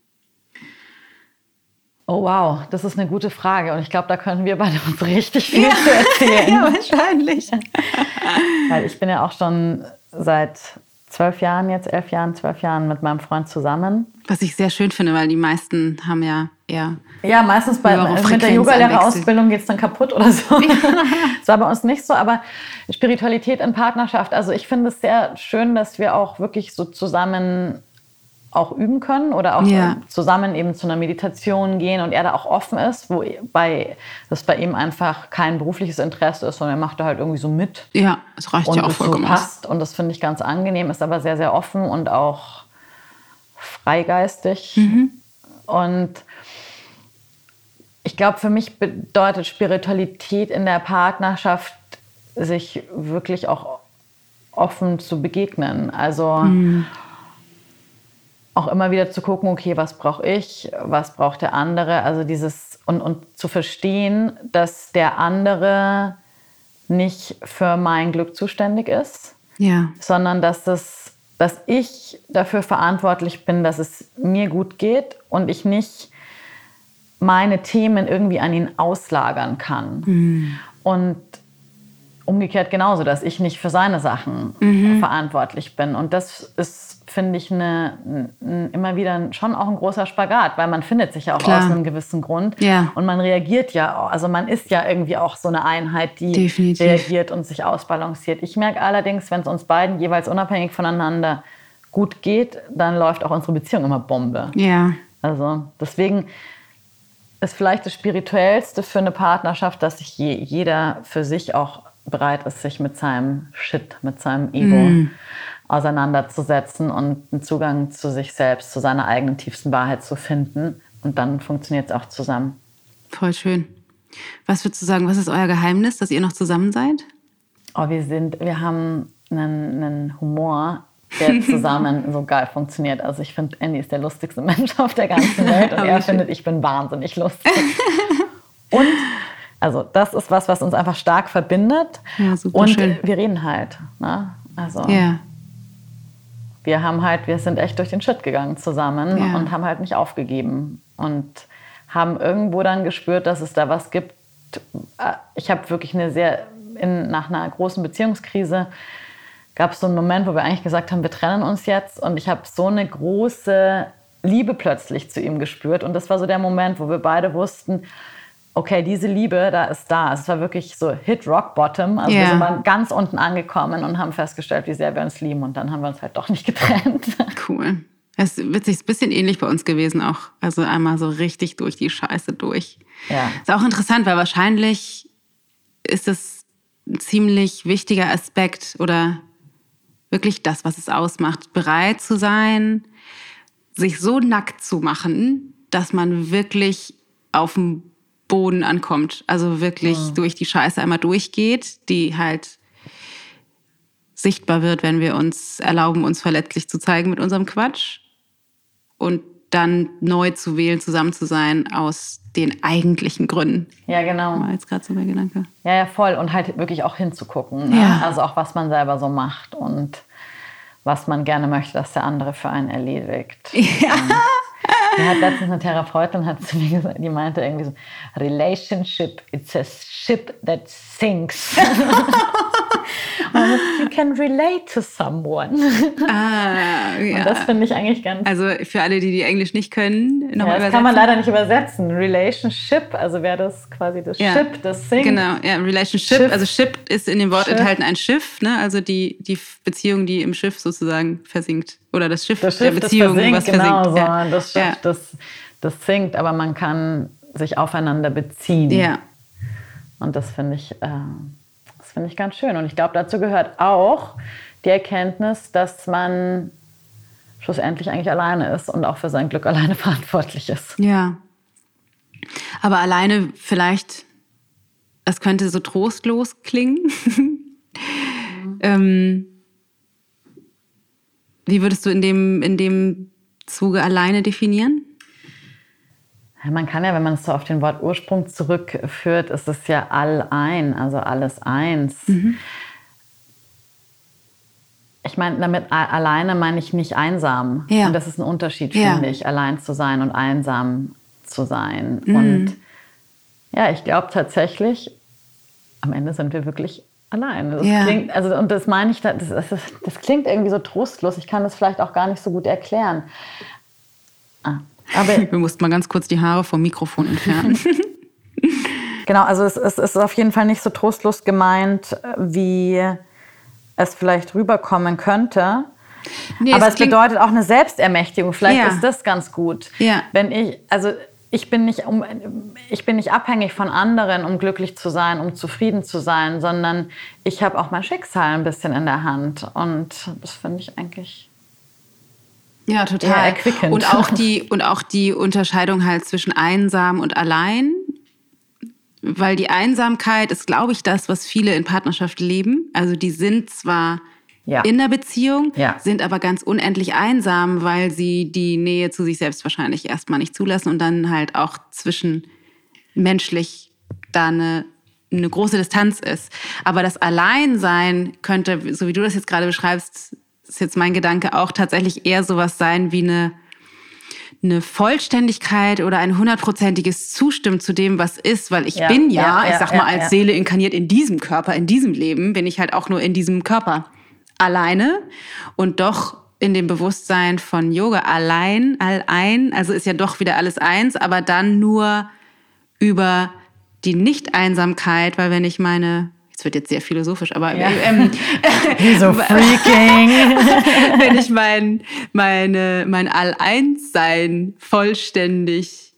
B: Oh wow, das ist eine gute Frage. Und ich glaube, da können wir beide uns richtig viel zu erzählen. <laughs>
A: wahrscheinlich. <laughs>
B: Weil ich bin ja auch schon seit zwölf Jahren, jetzt elf Jahren, zwölf Jahren mit meinem Freund zusammen.
A: Was ich sehr schön finde, weil die meisten haben ja eher.
B: Ja, meistens bei, mit der Yogalehrerausbildung geht es dann kaputt oder so. das <laughs> war bei uns nicht so, aber Spiritualität in Partnerschaft, also ich finde es sehr schön, dass wir auch wirklich so zusammen auch üben können oder auch
A: Ja.
B: zusammen eben zu einer Meditation gehen und er da auch offen ist, wo bei, das bei ihm einfach kein berufliches Interesse ist, sondern er macht da halt irgendwie so mit
A: Ja, es reicht ja auch
B: so
A: vollkommen aus.
B: passt und das finde ich ganz angenehm, ist aber sehr, sehr offen und auch freigeistig.
A: Mhm.
B: Und ich glaube, für mich bedeutet Spiritualität in der Partnerschaft, sich wirklich auch offen zu begegnen. Also
A: Mhm.
B: auch immer wieder zu gucken, okay, was brauche ich, was braucht der andere. Also dieses und, und zu verstehen, dass der andere nicht für mein Glück zuständig ist,
A: Ja.
B: sondern dass, es, dass ich dafür verantwortlich bin, dass es mir gut geht und ich nicht meine Themen irgendwie an ihn auslagern kann. Und, umgekehrt genauso, dass ich nicht für seine Sachen mhm. verantwortlich bin. Und das ist, finde ich, eine, ein, immer wieder schon auch ein großer Spagat, weil man findet sich ja auch Klar. aus einem gewissen Grund.
A: Ja.
B: Und man reagiert ja, also man ist ja irgendwie auch so eine Einheit, die
A: Definitiv.
B: reagiert und sich ausbalanciert. Ich merke allerdings, wenn es uns beiden jeweils unabhängig voneinander gut geht, dann läuft auch unsere Beziehung immer Bombe.
A: Ja.
B: Also deswegen ist vielleicht das Spirituellste für eine Partnerschaft, dass sich je, jeder für sich auch bereit ist, sich mit seinem Shit, mit seinem Ego mm. auseinanderzusetzen und einen Zugang zu sich selbst, zu seiner eigenen tiefsten Wahrheit zu finden. Und dann funktioniert es auch zusammen.
A: Voll schön. Was würdest du sagen, was ist euer Geheimnis, dass ihr noch zusammen seid?
B: Oh, wir sind, wir haben einen, einen Humor, der <laughs> zusammen so geil funktioniert. Also ich finde, Andy ist der lustigste <laughs> Mensch auf der ganzen Welt und er findet, ich bin wahnsinnig lustig. und also das ist was, was uns einfach stark verbindet.
A: Ja, super
B: und
A: schön.
B: wir reden halt. Ne? Also
A: ja.
B: wir haben halt, wir sind echt durch den Schritt gegangen zusammen
A: Ja.
B: und haben halt nicht aufgegeben und haben irgendwo dann gespürt, dass es da was gibt. Äh, Ich habe wirklich eine sehr, in, nach einer großen Beziehungskrise gab es so einen Moment, wo wir eigentlich gesagt haben, wir trennen uns jetzt und ich habe so eine große Liebe plötzlich zu ihm gespürt und das war so der Moment, wo wir beide wussten, okay, diese Liebe, da ist da. Es war wirklich so Hit Rock Bottom. Also
A: Ja.
B: wir sind mal ganz unten angekommen und haben festgestellt, wie sehr wir uns lieben. Und dann haben wir uns halt doch nicht getrennt. <laughs>
A: Cool. Es witzig, ist ein bisschen ähnlich bei uns gewesen auch. Also einmal so richtig durch die Scheiße durch.
B: Ja.
A: Ist auch interessant, weil wahrscheinlich ist es ein ziemlich wichtiger Aspekt oder wirklich das, was es ausmacht, bereit zu sein, sich so nackt zu machen, dass man wirklich auf dem Boden ankommt. Also wirklich durch die Scheiße einmal durchgeht, die halt sichtbar wird, wenn wir uns erlauben, uns verletzlich zu zeigen mit unserem Quatsch. Und dann neu zu wählen, zusammen zu sein aus den eigentlichen Gründen.
B: Ja, genau.
A: War jetzt gerade so mein Gedanke.
B: Ja, ja, voll. Und halt wirklich auch hinzugucken. Ne?
A: Ja.
B: Also auch, was man selber so macht und was man gerne möchte, dass der andere für einen erledigt. <laughs>
A: Ja.
B: Mir hat letztens eine Therapeutin hat zu mir gesagt, die meinte irgendwie so, Relationship, it's a ship that sinks. <laughs> <laughs> You can relate to someone.
A: Ah, <laughs> ja.
B: Und das finde ich eigentlich ganz
A: also für alle, die die Englisch nicht können,
B: Ja,
A: nochmal
B: das kann man leider nicht übersetzen. Relationship, also wäre das quasi das
A: Ja.
B: Ship, das sinkt.
A: Genau, ja, Relationship.
B: Schiff.
A: Also Ship ist in dem Wort
B: Schiff.
A: enthalten ein Schiff, ne? Also die, die Beziehung, die im Schiff sozusagen versinkt. Oder das Schiff,
B: Das Schiff,
A: der Beziehung,
B: versinkt,
A: was
B: genau
A: versinkt.
B: so.
A: Ja.
B: Das Schiff,
A: ja.
B: das, das sinkt, aber man kann sich aufeinander beziehen.
A: ja.
B: Und das finde ich, äh, das finde ich ganz schön. Und ich glaube, dazu gehört auch die Erkenntnis, dass man schlussendlich eigentlich alleine ist und auch für sein Glück alleine <laughs> verantwortlich ist.
A: Ja. Aber alleine vielleicht, das könnte so trostlos klingen. <laughs> ähm, wie würdest du in dem, in dem Zuge alleine definieren?
B: Man kann ja, wenn man es so auf den Wort Ursprung zurückführt, ist es ja all ein, also alles eins. Ich meine, damit alleine meine ich nicht einsam.
A: Ja.
B: Und das ist ein Unterschied,
A: Ja.
B: finde ich, allein zu sein und einsam zu sein.
A: Mhm.
B: Und ja, ich glaube tatsächlich, am Ende sind wir wirklich allein. Das
A: Ja.
B: klingt, also, und das meine ich, das, das, das klingt irgendwie so trostlos. Ich kann das vielleicht auch gar nicht so gut erklären. Ah, aber <laughs>
A: Wir mussten mal ganz kurz die Haare vom Mikrofon entfernen. <laughs>
B: Genau, also es, es ist auf jeden Fall nicht so trostlos gemeint, wie es vielleicht rüberkommen könnte.
A: Nee,
B: Aber
A: es
B: es, bedeutet auch eine Selbstermächtigung. Vielleicht
A: Ja.
B: ist das ganz gut.
A: Ja.
B: Wenn ich, also ich bin, nicht um, ich bin nicht abhängig von anderen, um glücklich zu sein, um zufrieden zu sein, sondern ich habe auch mein Schicksal ein bisschen in der Hand. Und das finde ich eigentlich.
A: Ja,
B: Eher
A: total.
B: erquickend.
A: Und auch, die, <laughs> und auch die Unterscheidung halt zwischen einsam und allein. Weil die Einsamkeit ist, glaube ich, das, was viele in Partnerschaft leben. Also die sind zwar
B: Ja.
A: in der Beziehung,
B: Ja.
A: sind aber ganz unendlich einsam, weil sie die Nähe zu sich selbst wahrscheinlich erstmal nicht zulassen und dann halt auch zwischenmenschlich da eine, eine große Distanz ist. Aber das Alleinsein könnte, so wie du das jetzt gerade beschreibst, ist jetzt mein Gedanke auch tatsächlich eher sowas sein wie eine eine Vollständigkeit oder ein hundertprozentiges Zustimmen zu dem, was ist, weil ich ja, bin ja, ja, ich sag mal, als Seele inkarniert in diesem Körper, in diesem Leben, bin ich halt auch nur in diesem Körper alleine und doch in dem Bewusstsein von Yoga allein, allein, also ist ja doch wieder alles eins, aber dann nur über die Nicht-Einsamkeit, weil wenn ich meine es wird jetzt sehr philosophisch, aber ja. ähm, <laughs>
B: so <laughs> freaking. <laughs>
A: wenn ich mein, meine, mein All-Eins-Sein vollständig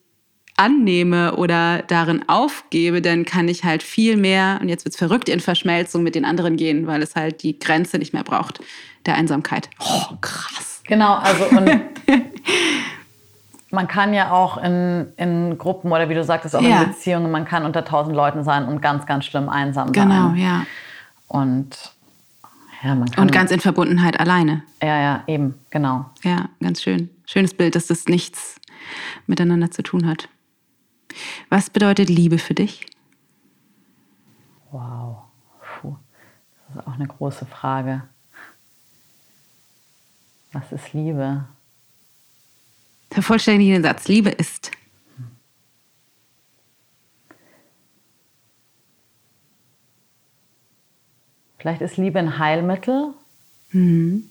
A: annehme oder darin aufgebe, dann kann ich halt viel mehr, und jetzt wird es verrückt, in Verschmelzung mit den anderen gehen, weil es halt die Grenze nicht mehr braucht der Einsamkeit. Oh, krass.
B: Genau, also und man kann ja auch in, in Gruppen oder wie du sagtest, auch ja. in Beziehungen, man kann unter tausend Leuten sein und ganz, ganz schlimm einsam
A: sein. Genau, ja.
B: Und ja, man
A: kann. Und ganz in Verbundenheit alleine.
B: Ja, ja, eben, genau.
A: Ja, ganz schön. Schönes Bild, dass das nichts miteinander zu tun hat. Was bedeutet Liebe für dich?
B: Wow. Puh. Das ist auch eine große Frage. Was ist Liebe?
A: Vervollständige den Satz. Liebe ist.
B: Vielleicht ist Liebe ein Heilmittel.
A: Mhm.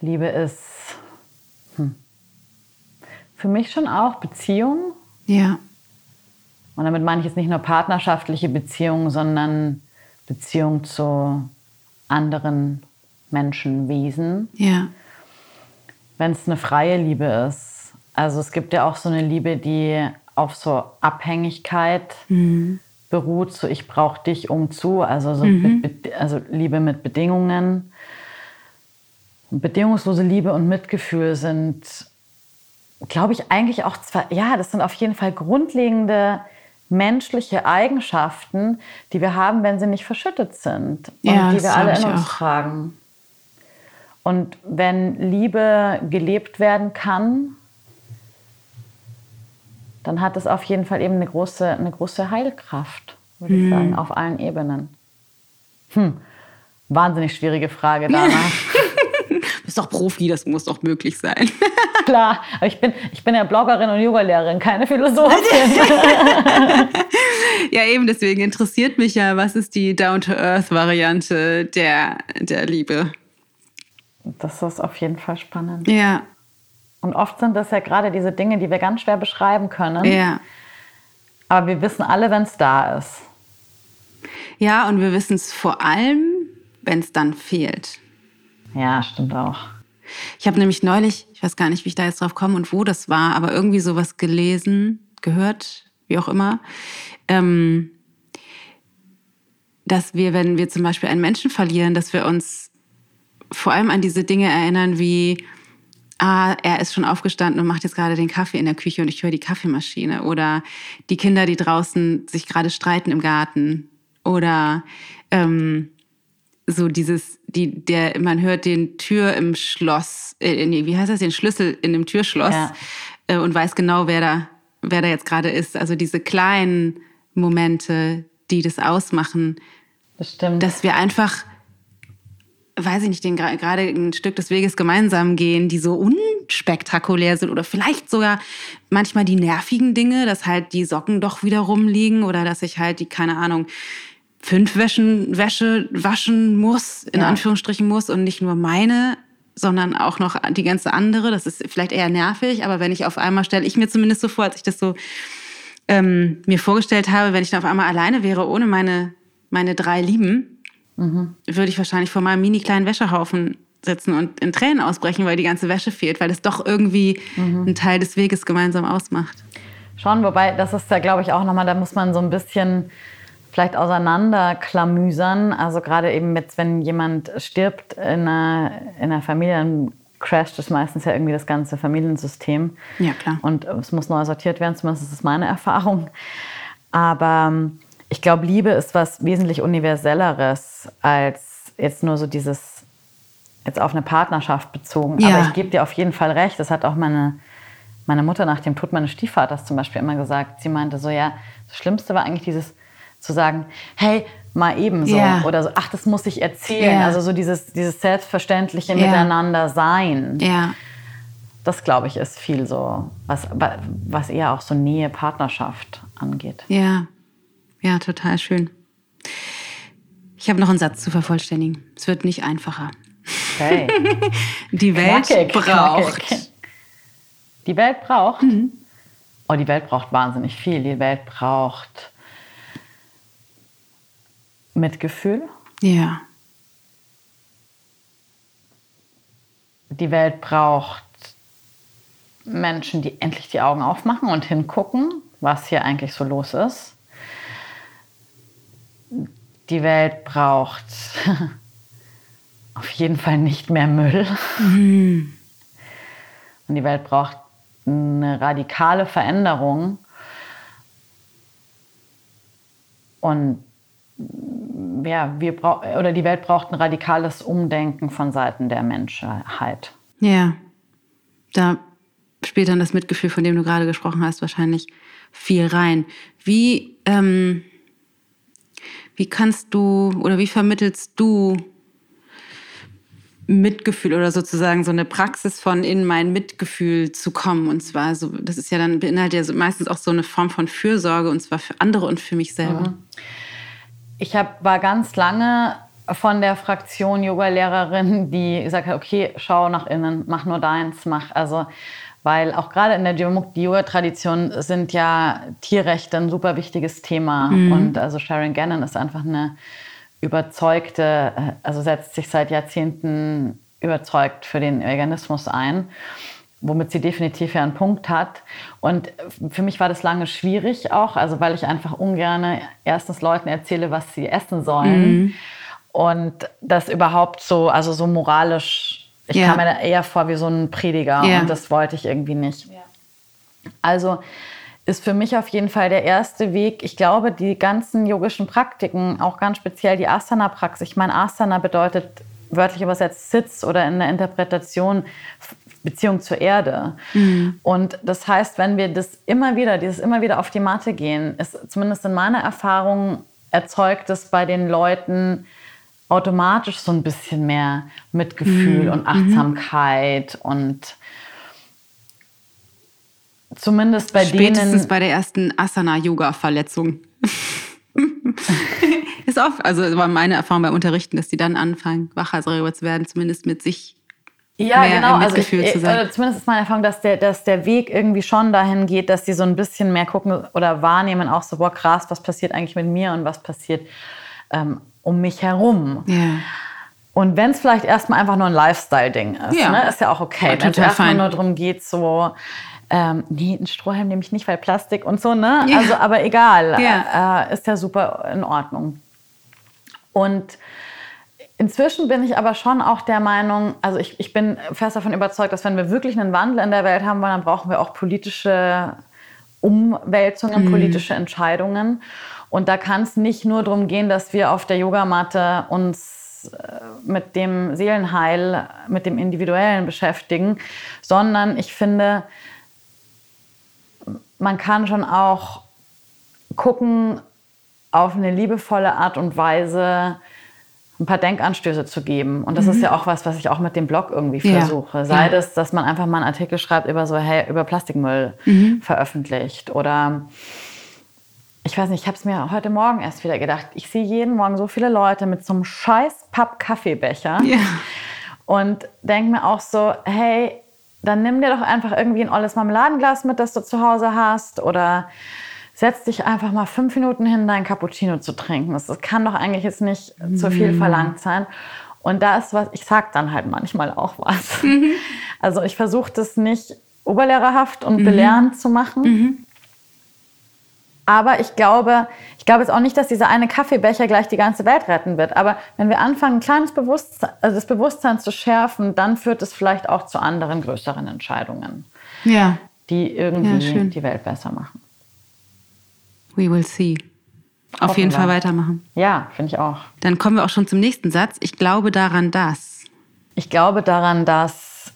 B: Liebe ist hm, für mich schon auch Beziehung.
A: Ja.
B: Und damit meine ich jetzt nicht nur partnerschaftliche Beziehungen, sondern Beziehung zu anderen Menschenwesen.
A: Ja.
B: Wenn es eine freie Liebe ist. Also es gibt ja auch so eine Liebe, die auf so Abhängigkeit mhm. beruht, so ich brauche dich um zu, also, so mhm. also Liebe mit Bedingungen. bedingungslose Liebe und Mitgefühl sind, glaube ich, eigentlich auch zwei, ja, das sind auf jeden Fall grundlegende menschliche Eigenschaften, die wir haben, wenn sie nicht verschüttet sind und ja, die wir alle in uns auch. tragen. Und wenn Liebe gelebt werden kann, dann hat es auf jeden Fall eben eine große, eine große Heilkraft, würde hm. ich sagen, auf allen Ebenen. Hm. Wahnsinnig schwierige Frage danach.
A: du bist doch Profi, das muss doch möglich sein. <laughs>
B: Klar, aber ich bin, ich bin ja Bloggerin und Yogalehrerin, keine Philosophin. <laughs>
A: ja, eben deswegen interessiert mich ja, was ist die Down-to-Earth-Variante der, der Liebe?
B: Das ist auf jeden Fall spannend.
A: Ja.
B: Und oft sind das ja gerade diese Dinge, die wir ganz schwer beschreiben können.
A: Ja.
B: Aber wir wissen alle, wenn es da ist.
A: Ja, und wir wissen es vor allem, wenn es dann fehlt.
B: Ja, stimmt auch.
A: Ich habe nämlich neulich, ich weiß gar nicht, wie ich da jetzt drauf komme und wo das war, aber irgendwie sowas gelesen, gehört, wie auch immer, ähm, dass wir, wenn wir zum Beispiel einen Menschen verlieren, dass wir uns vor allem an diese Dinge erinnern wie, ah, er ist schon aufgestanden und macht jetzt gerade den Kaffee in der Küche und ich höre die Kaffeemaschine. Oder die Kinder, die draußen sich gerade streiten im Garten. Oder ähm, so dieses, die, der, man hört den Tür im Schloss, äh, wie heißt das, den Schlüssel in dem Türschloss ja. äh, und weiß genau, wer da, wer da jetzt gerade ist. Also diese kleinen Momente, die das ausmachen.
B: Das stimmt.
A: Dass wir einfach weiß ich nicht, den gerade ein Stück des Weges gemeinsam gehen, die so unspektakulär sind oder vielleicht sogar manchmal die nervigen Dinge, dass halt die Socken doch wieder rumliegen oder dass ich halt die, keine Ahnung, fünf Wäschen, Wäsche waschen muss, in ja. Anführungsstrichen muss und nicht nur meine, sondern auch noch die ganze andere. Das ist vielleicht eher nervig, aber wenn ich auf einmal stelle ich mir zumindest so vor, als ich das so ähm, mir vorgestellt habe, wenn ich dann auf einmal alleine wäre, ohne meine, meine drei Lieben, mhm. würde ich wahrscheinlich vor meinem mini kleinen Wäschehaufen sitzen und in Tränen ausbrechen, weil die ganze Wäsche fehlt, weil es doch irgendwie mhm. einen Teil des Weges gemeinsam ausmacht.
B: Schon, wobei das ist ja, glaube ich, auch nochmal, da muss man so ein bisschen vielleicht auseinanderklamüsern. Also gerade eben jetzt, wenn jemand stirbt in einer, in einer Familie, dann crasht es meistens ja irgendwie das ganze Familiensystem.
A: Ja, klar.
B: Und es muss neu sortiert werden, zumindest ist das meine Erfahrung. Aber ich glaube, Liebe ist was wesentlich universelleres als jetzt nur so dieses, jetzt auf eine Partnerschaft bezogen. Ja. Aber ich gebe dir auf jeden Fall recht. Das hat auch meine, meine Mutter nach dem Tod meines Stiefvaters zum Beispiel immer gesagt. Sie meinte so, ja, das Schlimmste war eigentlich dieses zu sagen, hey, mal ebenso
A: Ja.
B: oder so, ach, das muss ich erzählen.
A: Ja.
B: Also so dieses, dieses selbstverständliche
A: Ja.
B: Miteinander sein. Das, glaube ich, ist viel so, was, was eher auch so Nähe, Partnerschaft angeht.
A: Ja. Ja, total schön. Ich habe noch einen Satz zu vervollständigen. Es wird nicht einfacher.
B: Okay. <laughs>
A: Die Welt
B: Knackig,
A: braucht.
B: knackig. Die Welt braucht.
A: Mhm.
B: Oh, die Welt braucht wahnsinnig viel. Die Welt braucht Mitgefühl.
A: Ja.
B: Die Welt braucht Menschen, die endlich die Augen aufmachen und hingucken, was hier eigentlich so los ist. Die Welt braucht <laughs> auf jeden Fall nicht mehr Müll. Und die Welt braucht eine radikale Veränderung. Und ja, wir brau oder die Welt braucht ein radikales Umdenken von Seiten der Menschheit.
A: Ja. Da spielt dann das Mitgefühl, von dem du gerade gesprochen hast, wahrscheinlich viel rein. Wie, ähm, wie kannst du oder wie vermittelst du Mitgefühl oder sozusagen so eine Praxis von in mein Mitgefühl zu kommen? Und zwar so, das ist ja dann beinhaltet ja meistens auch so eine Form von Fürsorge und zwar für andere und für mich selber.
B: Ich hab, war ganz lange von der Fraktion Yoga-Lehrerin, die gesagt hat, okay, schau nach innen, mach nur deins, mach. Also, weil auch gerade in der Yoga-Tradition sind ja Tierrechte ein super wichtiges Thema. Und also Sharon Gannon ist einfach eine überzeugte, äh, also setzt sich seit Jahrzehnten überzeugt für den Veganismus ein, womit sie definitiv ja einen Punkt hat. Und für mich war das lange schwierig auch, also weil ich einfach ungern erstens Leuten erzähle, was sie essen sollen. Und das überhaupt so, also so moralisch, ich
A: Ja.
B: kam mir da eher vor wie so ein Prediger
A: Ja.
B: und das wollte ich irgendwie nicht. Also ist für mich auf jeden Fall der erste Weg. Ich glaube, die ganzen yogischen Praktiken, auch ganz speziell die Asana-Praxis. Ich meine, Asana bedeutet wörtlich übersetzt Sitz oder in der Interpretation Beziehung zur Erde. Und das heißt, wenn wir das immer wieder, dieses immer wieder auf die Matte gehen, ist zumindest in meiner Erfahrung erzeugt es bei den Leuten automatisch so ein bisschen mehr Mitgefühl und Achtsamkeit und zumindest bei
A: Spätestens
B: denen.
A: bei der ersten Asana-Yoga-Verletzung. <laughs> ist oft, also war meine Erfahrung beim Unterrichten, dass die dann anfangen, wacher darüber zu werden, zumindest mit sich.
B: Ja,
A: mehr
B: genau. Also ich,
A: zu sein.
B: oder zumindest ist meine Erfahrung, dass der, dass der Weg irgendwie schon dahin geht, dass die so ein bisschen mehr gucken oder wahrnehmen, auch so, boah, krass, was passiert eigentlich mit mir und was passiert ähm, um mich herum.
A: Ja.
B: Und wenn es vielleicht erstmal einfach nur ein Lifestyle-Ding ist,
A: Ja.
B: ne, ist ja auch okay. Wenn es erstmal nur darum geht, so, ähm, nee, einen Strohhalm nehme ich nicht, weil Plastik und so, ne?
A: Ja.
B: Also, aber egal,
A: Ja.
B: äh, ist ja super in Ordnung. Und inzwischen bin ich aber schon auch der Meinung, also ich, ich bin fest davon überzeugt, dass wenn wir wirklich einen Wandel in der Welt haben wollen, dann brauchen wir auch politische Umwälzungen, politische Entscheidungen. Und da kann es nicht nur darum gehen, dass wir auf der Yogamatte uns äh, mit dem Seelenheil, mit dem Individuellen beschäftigen, sondern ich finde, man kann schon auch gucken, auf eine liebevolle Art und Weise ein paar Denkanstöße zu geben. Und das ist ja auch was, was ich auch mit dem Blog irgendwie
A: Ja,
B: versuche. Sei
A: ja.
B: das, dass man einfach mal einen Artikel schreibt über so, hey, über Plastikmüll veröffentlicht oder ich weiß nicht, ich habe es mir heute Morgen erst wieder gedacht. Ich sehe jeden Morgen so viele Leute mit so einem scheiß Papp-Kaffeebecher
A: Ja.
B: und denke mir auch so, hey, dann nimm dir doch einfach irgendwie ein olles Marmeladenglas mit, das du zu Hause hast oder setz dich einfach mal fünf Minuten hin, dein Cappuccino zu trinken. Das, kann doch eigentlich jetzt nicht zu viel verlangt sein. Und da ist was, ich sag dann halt manchmal auch was. Also ich versuche das nicht oberlehrerhaft und belehrend zu machen. Aber ich glaube, ich glaube jetzt auch nicht, dass dieser eine Kaffeebecher gleich die ganze Welt retten wird. Aber wenn wir anfangen, ein kleines Bewusstsein, also das Bewusstsein zu schärfen, dann führt es vielleicht auch zu anderen größeren Entscheidungen,
A: Ja.
B: die irgendwie
A: Ja,
B: die Welt besser machen.
A: We will see. Auf jeden. Fall weitermachen.
B: Ja, finde ich auch.
A: Dann kommen wir auch schon zum nächsten Satz. Ich glaube daran, dass.
B: Ich glaube daran, dass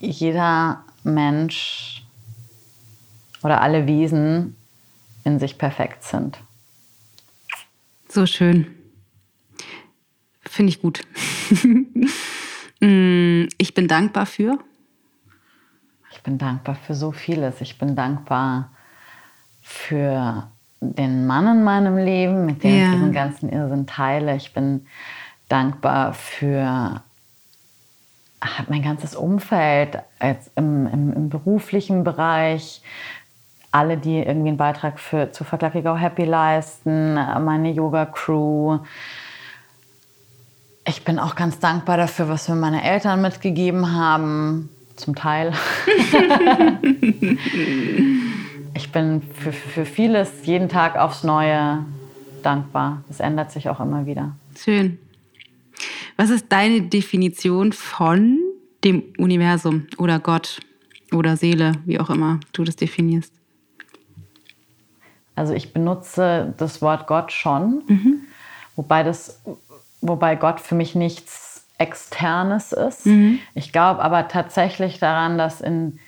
B: jeder Mensch oder alle Wesen in sich perfekt sind.
A: So schön. Finde ich gut. <laughs> Mm, ich bin dankbar für.
B: Ich bin dankbar für so vieles. Ich bin dankbar für den Mann in meinem Leben, mit dem ja. ich diesen ganzen Irrsinn teile. Ich bin dankbar für mein ganzes Umfeld im, im, im, beruflichen Bereich, alle, die irgendwie einen Beitrag für, zu Verklackigau Happy leisten, meine Yoga-Crew. Ich bin auch ganz dankbar dafür, was mir meine Eltern mitgegeben haben, zum Teil. <laughs> ich bin für, für vieles jeden Tag aufs Neue dankbar. Das ändert sich auch immer wieder.
A: Schön. Was ist deine Definition von dem Universum oder Gott oder Seele, wie auch immer du das definierst?
B: Also ich benutze das Wort Gott schon, mhm. wobei, das, wobei Gott für mich nichts Externes ist. Mhm. Ich glaube aber tatsächlich daran, dass in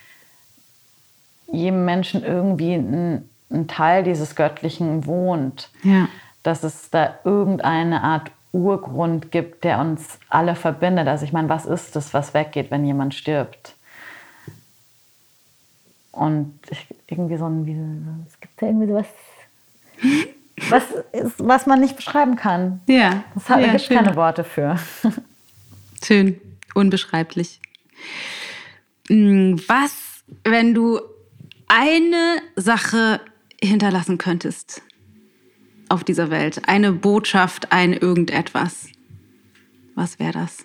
B: jedem Menschen irgendwie ein, ein Teil dieses Göttlichen wohnt. Ja. Dass es da irgendeine Art Urgrund gibt, der uns alle verbindet. Also ich meine, was ist das, was weggeht, wenn jemand stirbt? Und ich, irgendwie so ein, wie, es gibt ja irgendwie sowas, <laughs> was, ist, was man nicht beschreiben kann.
A: Ja.
B: Es hat,
A: ja,
B: gibt schön. keine Worte für. <laughs>
A: Schön, unbeschreiblich. Hm, was, wenn du eine Sache hinterlassen könntest auf dieser Welt, eine Botschaft, ein irgendetwas, was wäre das?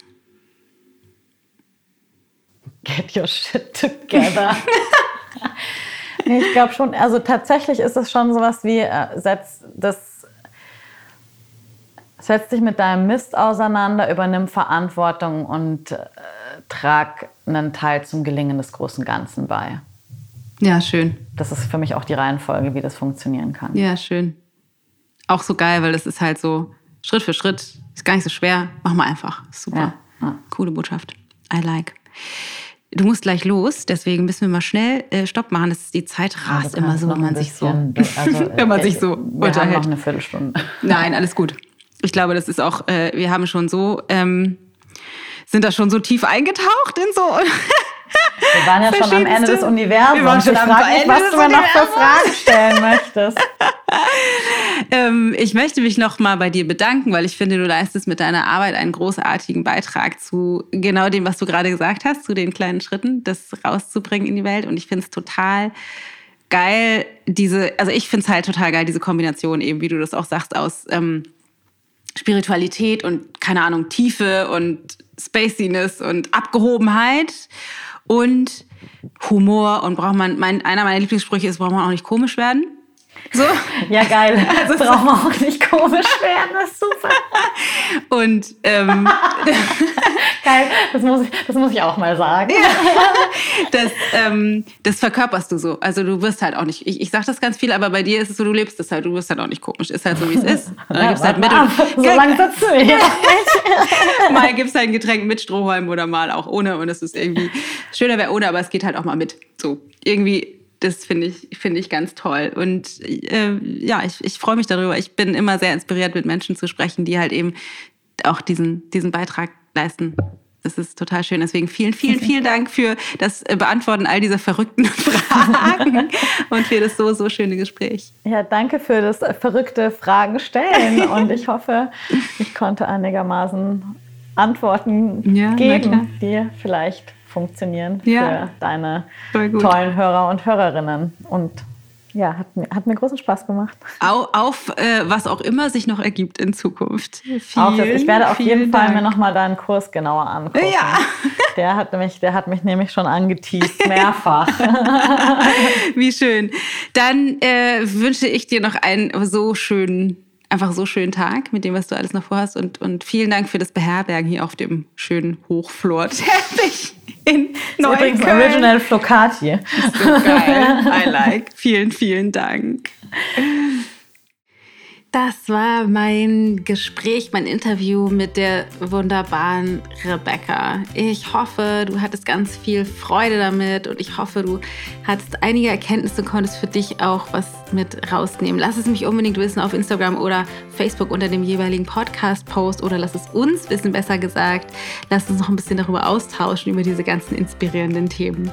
B: Get your shit together. <laughs> nee, ich glaube schon, also tatsächlich ist es schon sowas wie, äh, setz, das, setz dich mit deinem Mist auseinander, übernimm Verantwortung und äh, trag einen Teil zum Gelingen des großen Ganzen bei.
A: Ja, schön.
B: Das ist für mich auch die Reihenfolge, wie das funktionieren kann.
A: Ja, schön. Auch so geil, weil das ist halt so Schritt für Schritt. Ist gar nicht so schwer. Mach mal einfach. Super. Ja, ja. Coole Botschaft. I like. Du musst gleich los, deswegen müssen wir mal schnell äh, Stopp machen. Das ist, die Zeit rast immer so, wenn man sich so, also, <laughs> wenn man sich so
B: wir unterhält. Haben noch eine Viertelstunde. <laughs>
A: Nein, alles gut. Ich glaube, das ist auch, äh, wir haben schon so, ähm, sind da schon so tief eingetaucht in so <laughs>
B: Wir waren ja schon am Ende des Universums. Wir waren schon ich frage mich, was du mir noch für Fragen stellen möchtest. <laughs>
A: ähm, ich möchte mich noch mal bei dir bedanken, weil ich finde, du leistest mit deiner Arbeit einen großartigen Beitrag zu genau dem, was du gerade gesagt hast, zu den kleinen Schritten, das rauszubringen in die Welt. Und ich finde es total geil, diese, also ich finde es halt total geil, diese Kombination eben, wie du das auch sagst, aus ähm, Spiritualität und keine Ahnung, Tiefe und Spaciness und Abgehobenheit und Humor und braucht man, mein, einer meiner Lieblingssprüche ist, braucht man auch nicht komisch werden.
B: So. Ja, geil. <laughs> Also braucht man auch nicht komisch werden, das ist super. <laughs>
A: Und ähm, <laughs>
B: geil, das muss, ich, das muss ich auch mal sagen. Ja,
A: das, ähm, das verkörperst du so. Also du wirst halt auch nicht, ich, ich sage das ganz viel, aber bei dir ist es so, du lebst es halt, du wirst halt auch nicht komisch. Ist halt so, wie es ist. Und dann gibst halt mit und,
B: so lange wir hier.
A: mal gibst halt ein Getränk mit Strohhalm oder mal auch ohne und es ist irgendwie, schöner wäre ohne, aber es geht halt auch mal mit. So, irgendwie das finde ich, finde ich ganz toll. Und äh, ja, ich, ich freue mich darüber. Ich bin immer sehr inspiriert, mit Menschen zu sprechen, die halt eben auch diesen, diesen Beitrag leisten. Das ist total schön. Deswegen vielen, vielen, <laughs> vielen Dank für das Beantworten all dieser verrückten <laughs> Fragen und für das so, so schöne Gespräch.
B: Ja, danke für das verrückte Fragen stellen. <laughs> Und ich hoffe, ich konnte einigermaßen Antworten ja, geben, die vielleicht funktionieren ja. für deine tollen Hörer und Hörerinnen. Und ja, hat mir, hat mir großen Spaß gemacht.
A: Auf, auf äh, was auch immer sich noch ergibt in Zukunft.
B: Vielen, auf ich werde auf jeden Dank. Fall mir nochmal deinen Kurs genauer angucken. Ja. <laughs> Der hat mich, der hat mich nämlich schon angeteased, <laughs> mehrfach.
A: Wie schön. Dann äh, wünsche ich dir noch einen so schönen einfach so schönen Tag mit dem, was du alles noch vorhast. Und, und vielen Dank für das Beherbergen hier auf dem schönen Hochflor-Teppich <laughs> in Neukölln. Übrigens
B: Original Flocati.
A: So geil. <laughs> I like. Vielen, vielen Dank. Das war mein Gespräch, mein Interview mit der wunderbaren Rebecca. Ich hoffe, du hattest ganz viel Freude damit und ich hoffe, du hattest einige Erkenntnisse und konntest für dich auch was mit rausnehmen. Lass es mich unbedingt wissen auf Instagram oder Facebook unter dem jeweiligen Podcast-Post oder lass es uns wissen, besser gesagt. Lass uns noch ein bisschen darüber austauschen, über diese ganzen inspirierenden Themen.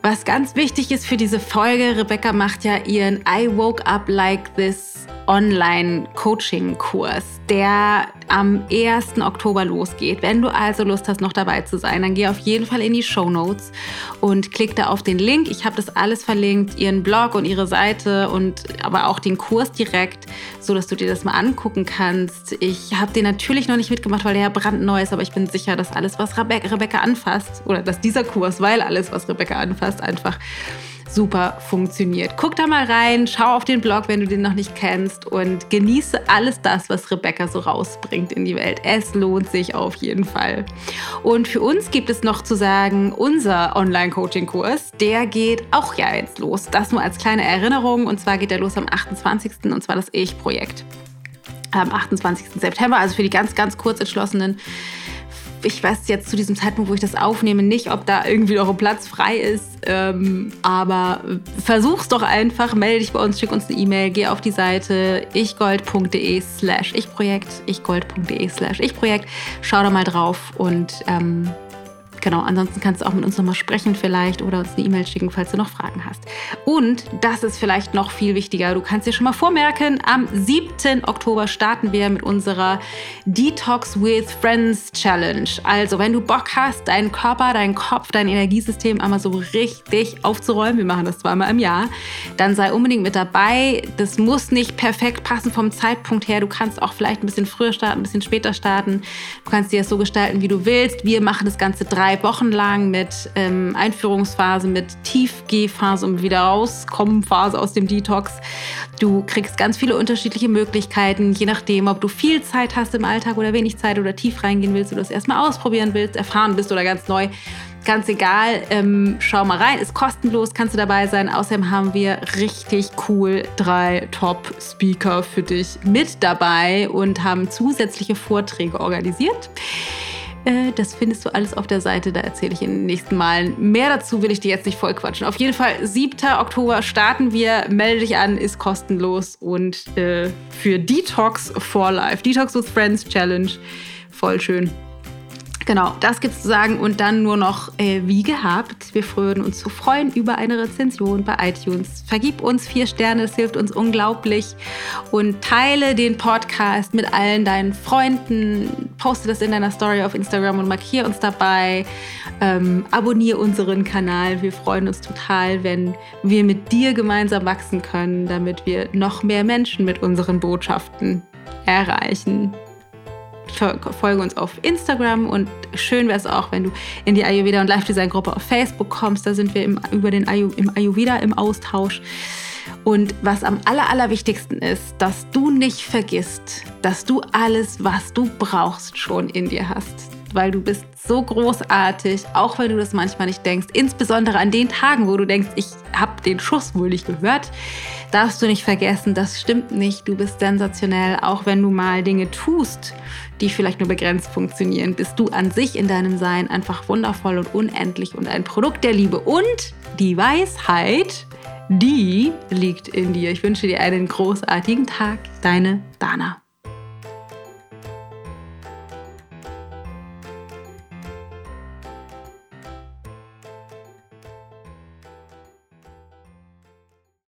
A: Was ganz wichtig ist für diese Folge, Rebecca macht ja ihren I Woke Up Like This Online-Coaching-Kurs, der am 1. Oktober losgeht. Wenn du also Lust hast, noch dabei zu sein, dann geh auf jeden Fall in die Show Notes und klick da auf den Link. Ich habe das alles verlinkt, ihren Blog und ihre Seite und aber auch den Kurs direkt, so dass du dir das mal angucken kannst. Ich habe den natürlich noch nicht mitgemacht, weil der ja brandneu ist, aber ich bin sicher, dass alles, was Rebecca, Rebecca anfasst, oder dass dieser Kurs, weil alles, was Rebecca anfasst, einfach super funktioniert. Guck da mal rein, schau auf den Blog, wenn du den noch nicht kennst und genieße alles das, was Rebecca so rausbringt in die Welt. Es lohnt sich auf jeden Fall. Und für uns gibt es noch zu sagen, unser Online-Coaching-Kurs, der geht auch ja jetzt los. Das nur als kleine Erinnerung und zwar geht der los am 28. und zwar das Ich-Projekt. Am 28. September, also für die ganz, ganz kurz entschlossenen ich weiß jetzt zu diesem Zeitpunkt, wo ich das aufnehme, nicht, ob da irgendwie noch ein Platz frei ist. Ähm, aber versuch's doch einfach, melde dich bei uns, schick uns eine E-Mail, geh auf die Seite ichgold.de slash ichprojekt, ichgold.de slash ichprojekt, schau da mal drauf und ähm, Genau, ansonsten kannst du auch mit uns nochmal sprechen vielleicht oder uns eine E-Mail schicken, falls du noch Fragen hast. Und das ist vielleicht noch viel wichtiger, du kannst dir schon mal vormerken, am 7. Oktober starten wir mit unserer Detox with Friends Challenge. Also, wenn du Bock hast, deinen Körper, deinen Kopf, dein Energiesystem einmal so richtig aufzuräumen, wir machen das zweimal im Jahr, dann sei unbedingt mit dabei. Das muss nicht perfekt passen vom Zeitpunkt her. Du kannst auch vielleicht ein bisschen früher starten, ein bisschen später starten. Du kannst dir das so gestalten, wie du willst. Wir machen das Ganze drei drei Wochen lang mit ähm, Einführungsphase, mit Tiefgehphase und wieder rauskommen Phase aus dem Detox. Du kriegst ganz viele unterschiedliche Möglichkeiten, je nachdem, ob du viel Zeit hast im Alltag oder wenig Zeit oder tief reingehen willst oder das erstmal ausprobieren willst, erfahren bist oder ganz neu. Ganz egal, ähm, schau mal rein, ist kostenlos, kannst du dabei sein. Außerdem haben wir richtig cool drei Top-Speaker für dich mit dabei und haben zusätzliche Vorträge organisiert. Äh, das findest du alles auf der Seite, da erzähle ich in den nächsten Malen. Mehr dazu will ich dir jetzt nicht voll quatschen. Auf jeden Fall, 7. Oktober starten wir. Melde dich an, ist kostenlos und äh, für Detox for Life, Detox with Friends Challenge. Voll schön. Genau, das gibt's zu sagen und dann nur noch äh, wie gehabt. Wir würden uns so freuen über eine Rezension bei iTunes. Vergib uns vier Sterne, das hilft uns unglaublich und teile den Podcast mit allen deinen Freunden. Poste das in deiner Story auf Instagram und markiere uns dabei. Ähm, abonniere unseren Kanal. Wir freuen uns total, wenn wir mit dir gemeinsam wachsen können, damit wir noch mehr Menschen mit unseren Botschaften erreichen folge uns auf Instagram und schön wäre es auch, wenn du in die Ayurveda und Life Design Gruppe auf Facebook kommst. Da sind wir im, über den Ayu, im Ayurveda im Austausch. Und was am aller, allerwichtigsten ist, dass du nicht vergisst, dass du alles, was du brauchst, schon in dir hast. Weil du bist so großartig, auch wenn du das manchmal nicht denkst. Insbesondere an den Tagen, wo du denkst, ich habe den Schuss wohl nicht gehört darfst du nicht vergessen, das stimmt nicht. Du bist sensationell, auch wenn du mal Dinge tust, die vielleicht nur begrenzt funktionieren. Bist du an sich in deinem Sein einfach wundervoll und unendlich und ein Produkt der Liebe. Und die Weisheit, die liegt in dir. Ich wünsche dir einen großartigen Tag. Deine Dana.